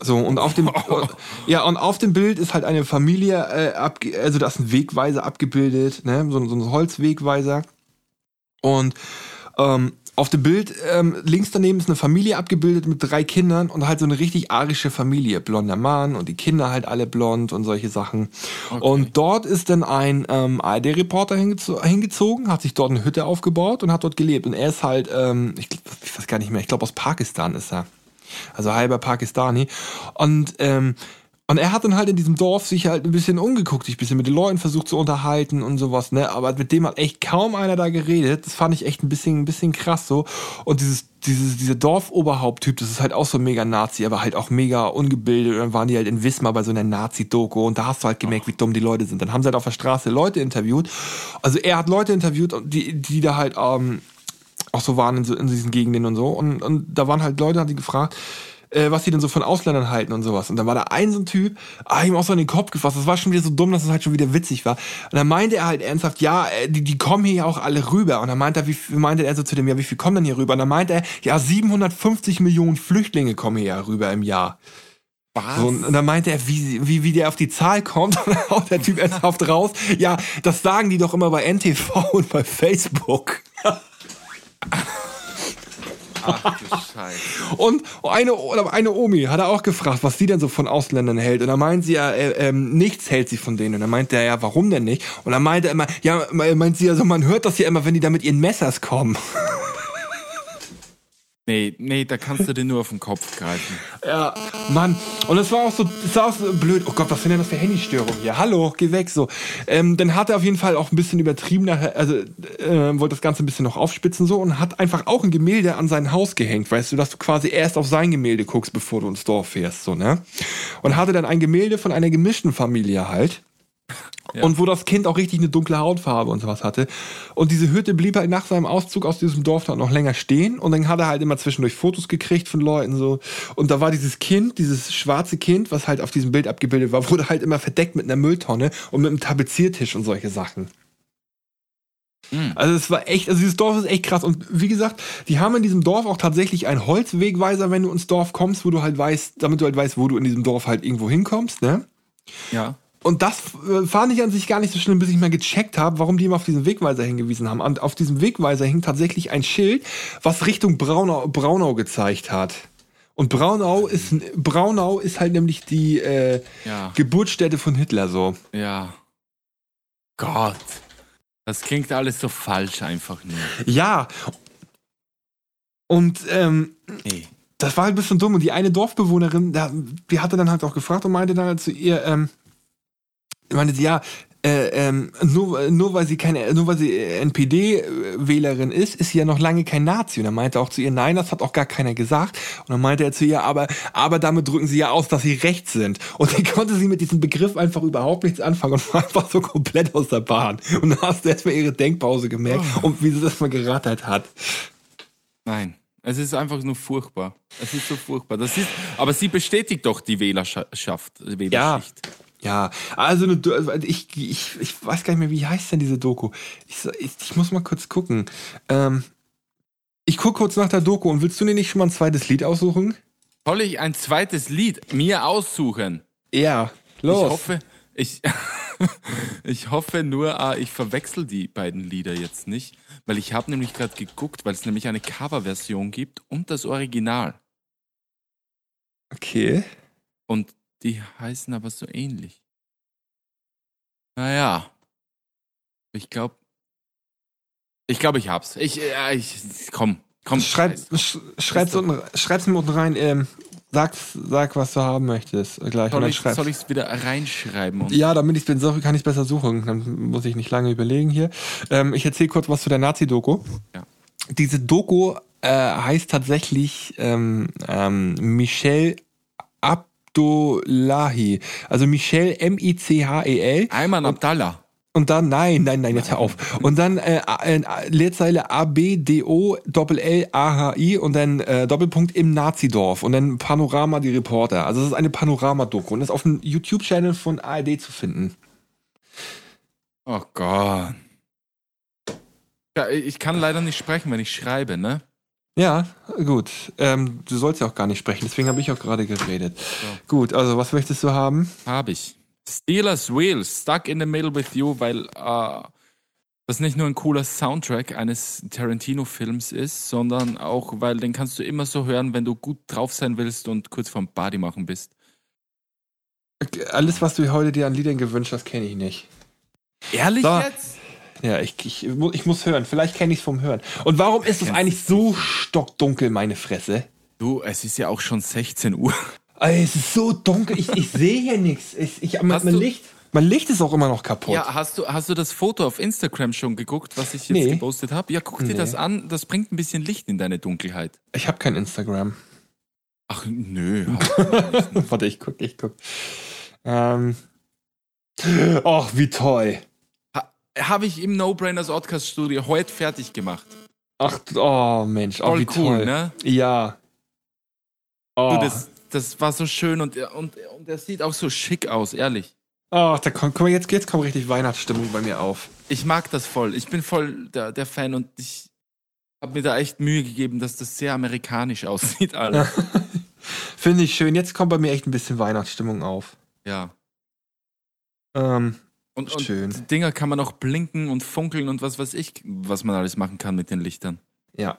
So, und auf dem, oh. ja, und auf dem Bild ist halt eine Familie, äh, abge also da ist ein Wegweiser abgebildet, ne, so, so ein Holzwegweiser. Und ähm, auf dem Bild ähm, links daneben ist eine Familie abgebildet mit drei Kindern und halt so eine richtig arische Familie. Blonder Mann und die Kinder halt alle blond und solche Sachen. Okay. Und dort ist dann ein ähm, ARD-Reporter hingezo hingezogen, hat sich dort eine Hütte aufgebaut und hat dort gelebt. Und er ist halt, ähm, ich, ich weiß gar nicht mehr, ich glaube aus Pakistan ist er. Also halber Pakistani. Und ähm, und er hat dann halt in diesem Dorf sich halt ein bisschen umgeguckt, sich ein bisschen mit den Leuten versucht zu unterhalten und sowas, ne? Aber mit dem hat echt kaum einer da geredet. Das fand ich echt ein bisschen, ein bisschen krass so. Und dieses, dieses, dieser Dorfoberhaupt-Typ, das ist halt auch so mega Nazi, aber halt auch mega ungebildet. Und dann waren die halt in Wismar bei so einer Nazi-Doku und da hast du halt gemerkt, wie dumm die Leute sind. Dann haben sie halt auf der Straße Leute interviewt. Also er hat Leute interviewt, die, die da halt ähm, auch so waren in, so, in diesen Gegenden und so. Und, und da waren halt Leute, hat die gefragt, äh, was die denn so von Ausländern halten und sowas. Und dann war da ein so ein Typ, ah, ihm auch so in den Kopf gefasst. Das war schon wieder so dumm, dass es halt schon wieder witzig war. Und dann meinte er halt ernsthaft, ja, äh, die, die kommen hier ja auch alle rüber. Und dann meinte er, wie meinte er so zu dem, ja, wie viel kommen denn hier rüber? Und dann meinte er, ja, 750 Millionen Flüchtlinge kommen hier rüber im Jahr. Was? So, und dann meinte er, wie, wie, wie der auf die Zahl kommt, und dann haut der Typ ernsthaft raus. Ja, das sagen die doch immer bei NTV und bei Facebook. Ach du Scheiße. Und eine, eine Omi hat er auch gefragt, was sie denn so von Ausländern hält. Und dann meint sie ja, äh, äh, nichts hält sie von denen. Und dann meinte er, ja, warum denn nicht? Und dann meinte er immer, ja, meint sie also, man hört das ja immer, wenn die da mit ihren Messers kommen. Nee, nee, da kannst du dir nur auf den Kopf greifen. Ja, Mann. Und es war auch so, es war auch so blöd. Oh Gott, was sind denn das für Handystörungen hier? Hallo, geh weg, so. Ähm, dann hat er auf jeden Fall auch ein bisschen übertrieben nachher, also äh, wollte das Ganze ein bisschen noch aufspitzen so und hat einfach auch ein Gemälde an sein Haus gehängt, weißt du, dass du quasi erst auf sein Gemälde guckst, bevor du ins Dorf fährst, so, ne? Und hatte dann ein Gemälde von einer gemischten Familie halt. Ja. Und wo das Kind auch richtig eine dunkle Hautfarbe und sowas hatte. Und diese Hütte blieb halt nach seinem Auszug aus diesem Dorf dann noch länger stehen. Und dann hat er halt immer zwischendurch Fotos gekriegt von Leuten so. Und da war dieses Kind, dieses schwarze Kind, was halt auf diesem Bild abgebildet war, wurde halt immer verdeckt mit einer Mülltonne und mit einem Tapeziertisch und solche Sachen. Also es war echt, also dieses Dorf ist echt krass. Und wie gesagt, die haben in diesem Dorf auch tatsächlich einen Holzwegweiser, wenn du ins Dorf kommst, wo du halt weißt, damit du halt weißt, wo du in diesem Dorf halt irgendwo hinkommst, ne? Ja. Und das äh, fand ich an sich gar nicht so schlimm, bis ich mal gecheckt habe, warum die immer auf diesen Wegweiser hingewiesen haben. Und auf diesem Wegweiser hing tatsächlich ein Schild, was Richtung Braunau, Braunau gezeigt hat. Und Braunau ist, Braunau ist halt nämlich die äh, Ja. Geburtsstätte von Hitler so. Ja. Gott. Das klingt alles so falsch einfach nur. Ja. Und ähm, Nee. das war halt ein bisschen dumm. Und die eine Dorfbewohnerin, die hatte dann halt auch gefragt und meinte dann halt zu ihr, ähm, meinte sie, ja, äh, ähm, nur, nur weil sie keine, nur weil sie NPD-Wählerin ist, ist sie ja noch lange kein Nazi. Und er meinte auch zu ihr, nein, das hat auch gar keiner gesagt. Und dann meinte er zu ihr, aber, aber damit drücken sie ja aus, dass sie rechts sind. Und dann konnte sie mit diesem Begriff einfach überhaupt nichts anfangen und war einfach so komplett aus der Bahn. Und dann hast du erstmal ihre Denkpause gemerkt und wie sie das mal gerattert hat. Nein. Es ist einfach nur furchtbar. Es ist so furchtbar. Das ist, aber sie bestätigt doch die Wählerschaft, Wählerschicht. Ja, also eine, Do- ich, ich, ich weiß gar nicht mehr, wie heißt denn diese Doku? Ich, ich, ich muss mal kurz gucken. Ähm, ich gucke kurz nach der Doku und willst du dir nicht schon mal ein zweites Lied aussuchen? Soll ich ein zweites Lied mir aussuchen? Ja, los. Ich hoffe, ich, ich hoffe nur, ah, ich verwechsel die beiden Lieder jetzt nicht, weil ich habe nämlich gerade geguckt, weil es nämlich eine Coverversion gibt und das Original. Okay. Und die heißen aber so ähnlich. Naja. Ich glaube. Ich glaube, ich hab's. Ich, äh, ich, komm, komm. Schreib, sch, schreib's, unten, schreib's mir unten rein. Ähm, sag, sag, was du haben möchtest. äh, Gleich. Soll ich soll ich's wieder reinschreiben? Ja, damit ich bin, so kann ich besser suchen. Dann muss ich nicht lange überlegen hier. Ähm, ich erzähle kurz was zu der Nazi-Doku. Ja. Diese Doku äh, heißt tatsächlich ähm, ähm, Michel Abdullahi. Also Michel M-I-C-H-E-L. Ayman Abdallah. Und dann, nein, nein, nein, jetzt hör auf. Und dann äh, äh, Leerzeile A-B-D-O-L-L-A-H-I und dann äh, Doppelpunkt im Nazidorf und dann Panorama die Reporter. Also es ist eine Panorama-Doku und ist auf dem YouTube-Channel von ARD zu finden. Oh Gott. Ja, ich kann leider nicht sprechen, wenn ich schreibe, ne? Ja, gut. Ähm, du sollst ja auch gar nicht sprechen, deswegen habe ich auch gerade geredet. Gut, also was möchtest du haben? Habe ich. Steelers Wheel, Stuck in the Middle with You, weil äh, das nicht nur ein cooler Soundtrack eines Tarantino-Films ist, sondern auch, weil den kannst du immer so hören, wenn du gut drauf sein willst und kurz vorm Party machen bist. Alles, was du heute dir an Liedern gewünscht hast, kenne ich nicht. Ehrlich So. jetzt? Ja, ich, ich, ich muss hören. Vielleicht kenne ich es vom Hören. Und warum ist es eigentlich so stockdunkel, meine Fresse? Du, es ist ja auch schon 16 Uhr. Ey, es ist so dunkel, ich, ich sehe hier nichts. Ich, ich, mein, mein Licht, mein Licht ist auch immer noch kaputt. Ja, hast du, hast du das Foto auf Instagram schon geguckt, was ich jetzt Nee. gepostet habe? Ja, guck dir Nee. das an. Das bringt ein bisschen Licht in deine Dunkelheit. Ich habe kein Instagram. Ach, nö. Warte, ich guck, ich guck. Ähm. Och, wie toll. Habe ich im No Brainers Podcast Studio heute fertig gemacht. Ach, oh Mensch, oh, Voll wie cool, toll. ne? Ja. Oh, Du, das, das war so schön und, und, und er sieht auch so schick aus, ehrlich. oh da kommt, guck mal, jetzt, jetzt kommt richtig Weihnachtsstimmung bei mir auf. Ich mag das voll. Ich bin voll der, der Fan und ich habe mir da echt Mühe gegeben, dass das sehr amerikanisch aussieht, alles. Finde ich schön. Jetzt kommt bei mir echt ein bisschen Weihnachtsstimmung auf. ja. Ähm, Und, und Schön. Dinger kann man auch blinken und funkeln und was weiß ich, was man alles machen kann mit den Lichtern. ja.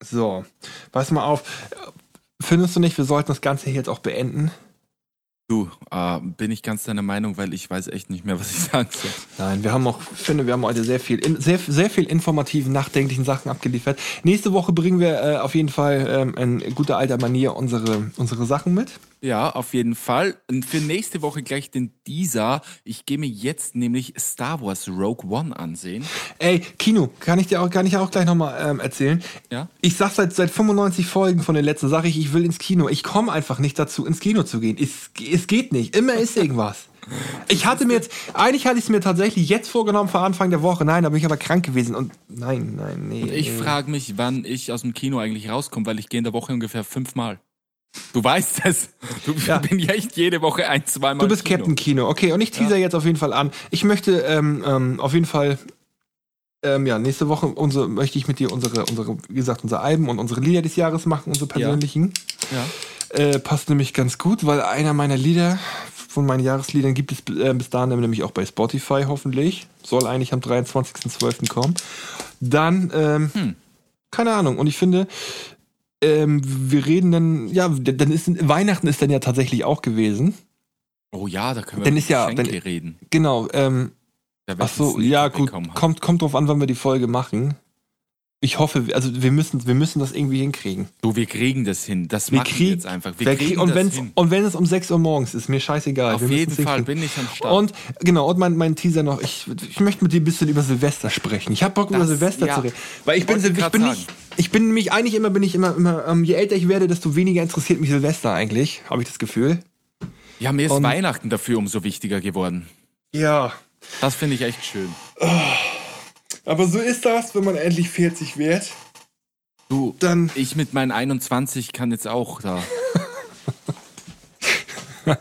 So, pass mal auf. Findest du nicht, wir sollten das Ganze hier jetzt auch beenden? Du, äh, bin ich ganz deiner Meinung, weil ich weiß echt nicht mehr, was ich sagen soll. Nein, wir haben auch, finde, wir haben heute sehr viel, in, sehr, sehr viel informativen, nachdenklichen Sachen abgeliefert. Nächste Woche bringen wir äh, auf jeden Fall ähm, in guter alter Manier unsere, unsere Sachen mit. Ja, auf jeden Fall. Und für nächste Woche gleich den Dieser. Ich gehe mir jetzt nämlich Star Wars Rogue One ansehen. Ey, Kino, kann ich dir auch, kann ich auch gleich nochmal ähm, erzählen. Ja. Ich sag seit, seit 95 Folgen von den letzten, sage ich, ich will ins Kino. Ich komme einfach nicht dazu, ins Kino zu gehen. Es, es geht nicht. Immer ist irgendwas. Ich hatte mir jetzt, eigentlich hatte ich es mir tatsächlich jetzt vorgenommen vor Anfang der Woche. Nein, da bin ich aber krank gewesen. Und nein, nein, nee. Und ich nee. frage mich, wann ich aus dem Kino eigentlich rauskomme, weil ich gehe in der Woche ungefähr fünfmal. Du weißt es. Du Ja. bin ja echt jede Woche ein, zweimal. Du bist Kino. Captain Kino. Okay, und ich teaser jetzt auf jeden Fall an. Ich möchte ähm, ähm, auf jeden Fall, ähm, ja, nächste Woche unsere, möchte ich mit dir unsere, unsere, wie gesagt, unsere Alben und unsere Lieder des Jahres machen, unsere persönlichen. Ja. Äh, passt nämlich ganz gut, weil einer meiner Lieder von meinen Jahresliedern gibt es äh, bis dahin nämlich auch bei Spotify hoffentlich. Soll eigentlich am 23.12. kommen. Dann, ähm, Hm. keine Ahnung. Und ich finde, ähm, wir reden dann, ja, dann ist Weihnachten ist dann ja tatsächlich auch gewesen. Oh ja, da können wir Dann ist ja- dann- reden. Genau, ähm, ach so, ja gut, kommt, kommt drauf an, wann wir die Folge machen. Ich hoffe, also wir müssen, wir müssen das irgendwie hinkriegen. Du, wir kriegen das hin. Das Wir machen wir kriegen, jetzt einfach. Wir kriegen krieg- und, das wenn's, hin. und wenn es um 6 Uhr morgens ist, mir scheißegal. Auf wir jeden Fall bin ich am Start. Und genau, und mein, mein Teaser noch, ich, ich möchte mit dir ein bisschen über Silvester sprechen. Ich habe Bock über Das- Silvester ja. zu reden. Weil ich bin, ich bin sagen. nicht, ich bin nämlich eigentlich immer, bin ich immer, immer ähm, je älter ich werde, desto weniger interessiert mich Silvester eigentlich, habe ich das Gefühl. ja, mir ist und- Weihnachten dafür umso wichtiger geworden. Ja. Das finde ich echt schön. Aber so ist das, wenn man endlich 40 wird. Du, Dann, ich mit meinen 21 kann jetzt auch da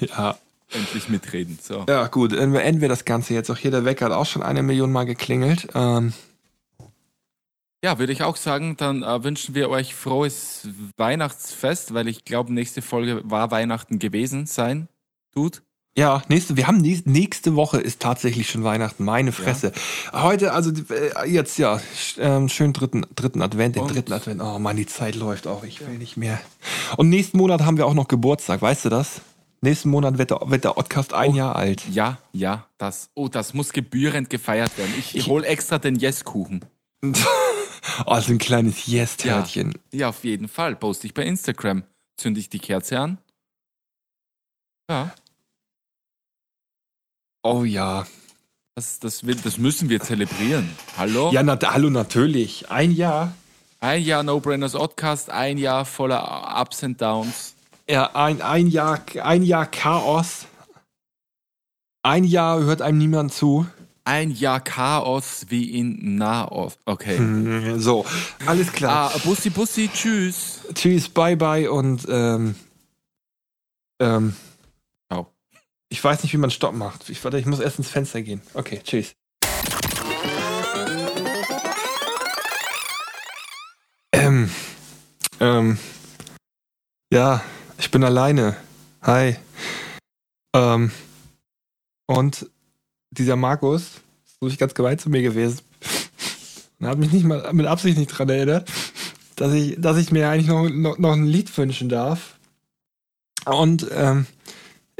ja. endlich mitreden. So. Ja, gut, dann beenden wir das Ganze jetzt. Auch hier der Wecker hat auch schon eine Million Mal geklingelt. Ähm, Ja, würde ich auch sagen, dann äh, wünschen wir euch frohes Weihnachtsfest, weil ich glaube, nächste Folge war Weihnachten gewesen sein. Tut. Ja, nächste, wir haben nächste, Woche ist tatsächlich schon Weihnachten, meine Fresse. Heute, also äh, jetzt ja, ähm, schönen dritten, dritten Advent, den Und? dritten Advent. Oh Mann, die Zeit läuft auch, ich will nicht mehr. Und nächsten Monat haben wir auch noch Geburtstag, weißt du das? Nächsten Monat wird der, wird der Podcast ein Jahr alt. Ja, ja, das. Oh, das muss gebührend gefeiert werden. Ich, hol extra den Yes-Kuchen. Oh, so ein kleines Yes-Törtchen. Ja, auf jeden Fall. Poste ich bei Instagram. Zünde ich die Kerze an. Ja, Oh ja. das, das, will, das müssen wir zelebrieren. Hallo? Ja, na, hallo, natürlich. Ein Jahr. Ein Jahr No Brainers Oddcast, ein Jahr voller Ups and Downs. Ja, ein, ein, Jahr, ein Jahr Chaos. Ein Jahr hört einem niemand zu. Ein Jahr Chaos wie in Nahost. Okay. So, alles klar. Ah, Bussi Bussi, tschüss. Tschüss, bye bye und ähm, ähm. Ich weiß nicht, wie man Stopp macht. Ich, warte, ich muss erst ins Fenster gehen. Okay, tschüss. Ähm, ähm, ja, ich bin alleine. Hi. Ähm, und dieser Markus ist wirklich ganz gemein zu mir gewesen. Und hat mich nicht mal mit Absicht nicht dran erinnert, dass ich, dass ich mir eigentlich noch, noch, noch ein Lied wünschen darf. Und ähm,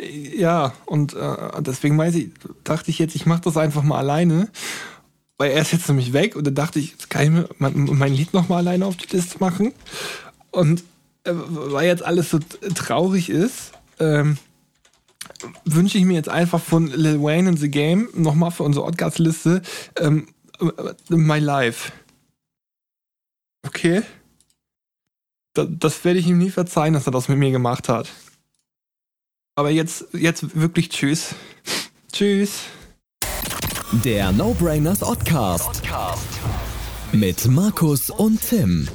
ja, und äh, deswegen ich, dachte ich jetzt, ich mache das einfach mal alleine. Weil er ist jetzt nämlich weg und dann dachte ich, jetzt kann ich mir mein, mein Lied noch mal alleine auf die Liste machen. Und äh, weil jetzt alles so traurig ist, ähm, wünsche ich mir jetzt einfach von Lil Wayne and the Game nochmal für unsere Podcast-Liste ähm, äh, My Life. Okay? Da, das werde ich ihm nie verzeihen, dass er das mit mir gemacht hat. Aber jetzt, jetzt wirklich tschüss. tschüss. Der No Brainers Oddcast. Mit Markus und Tim.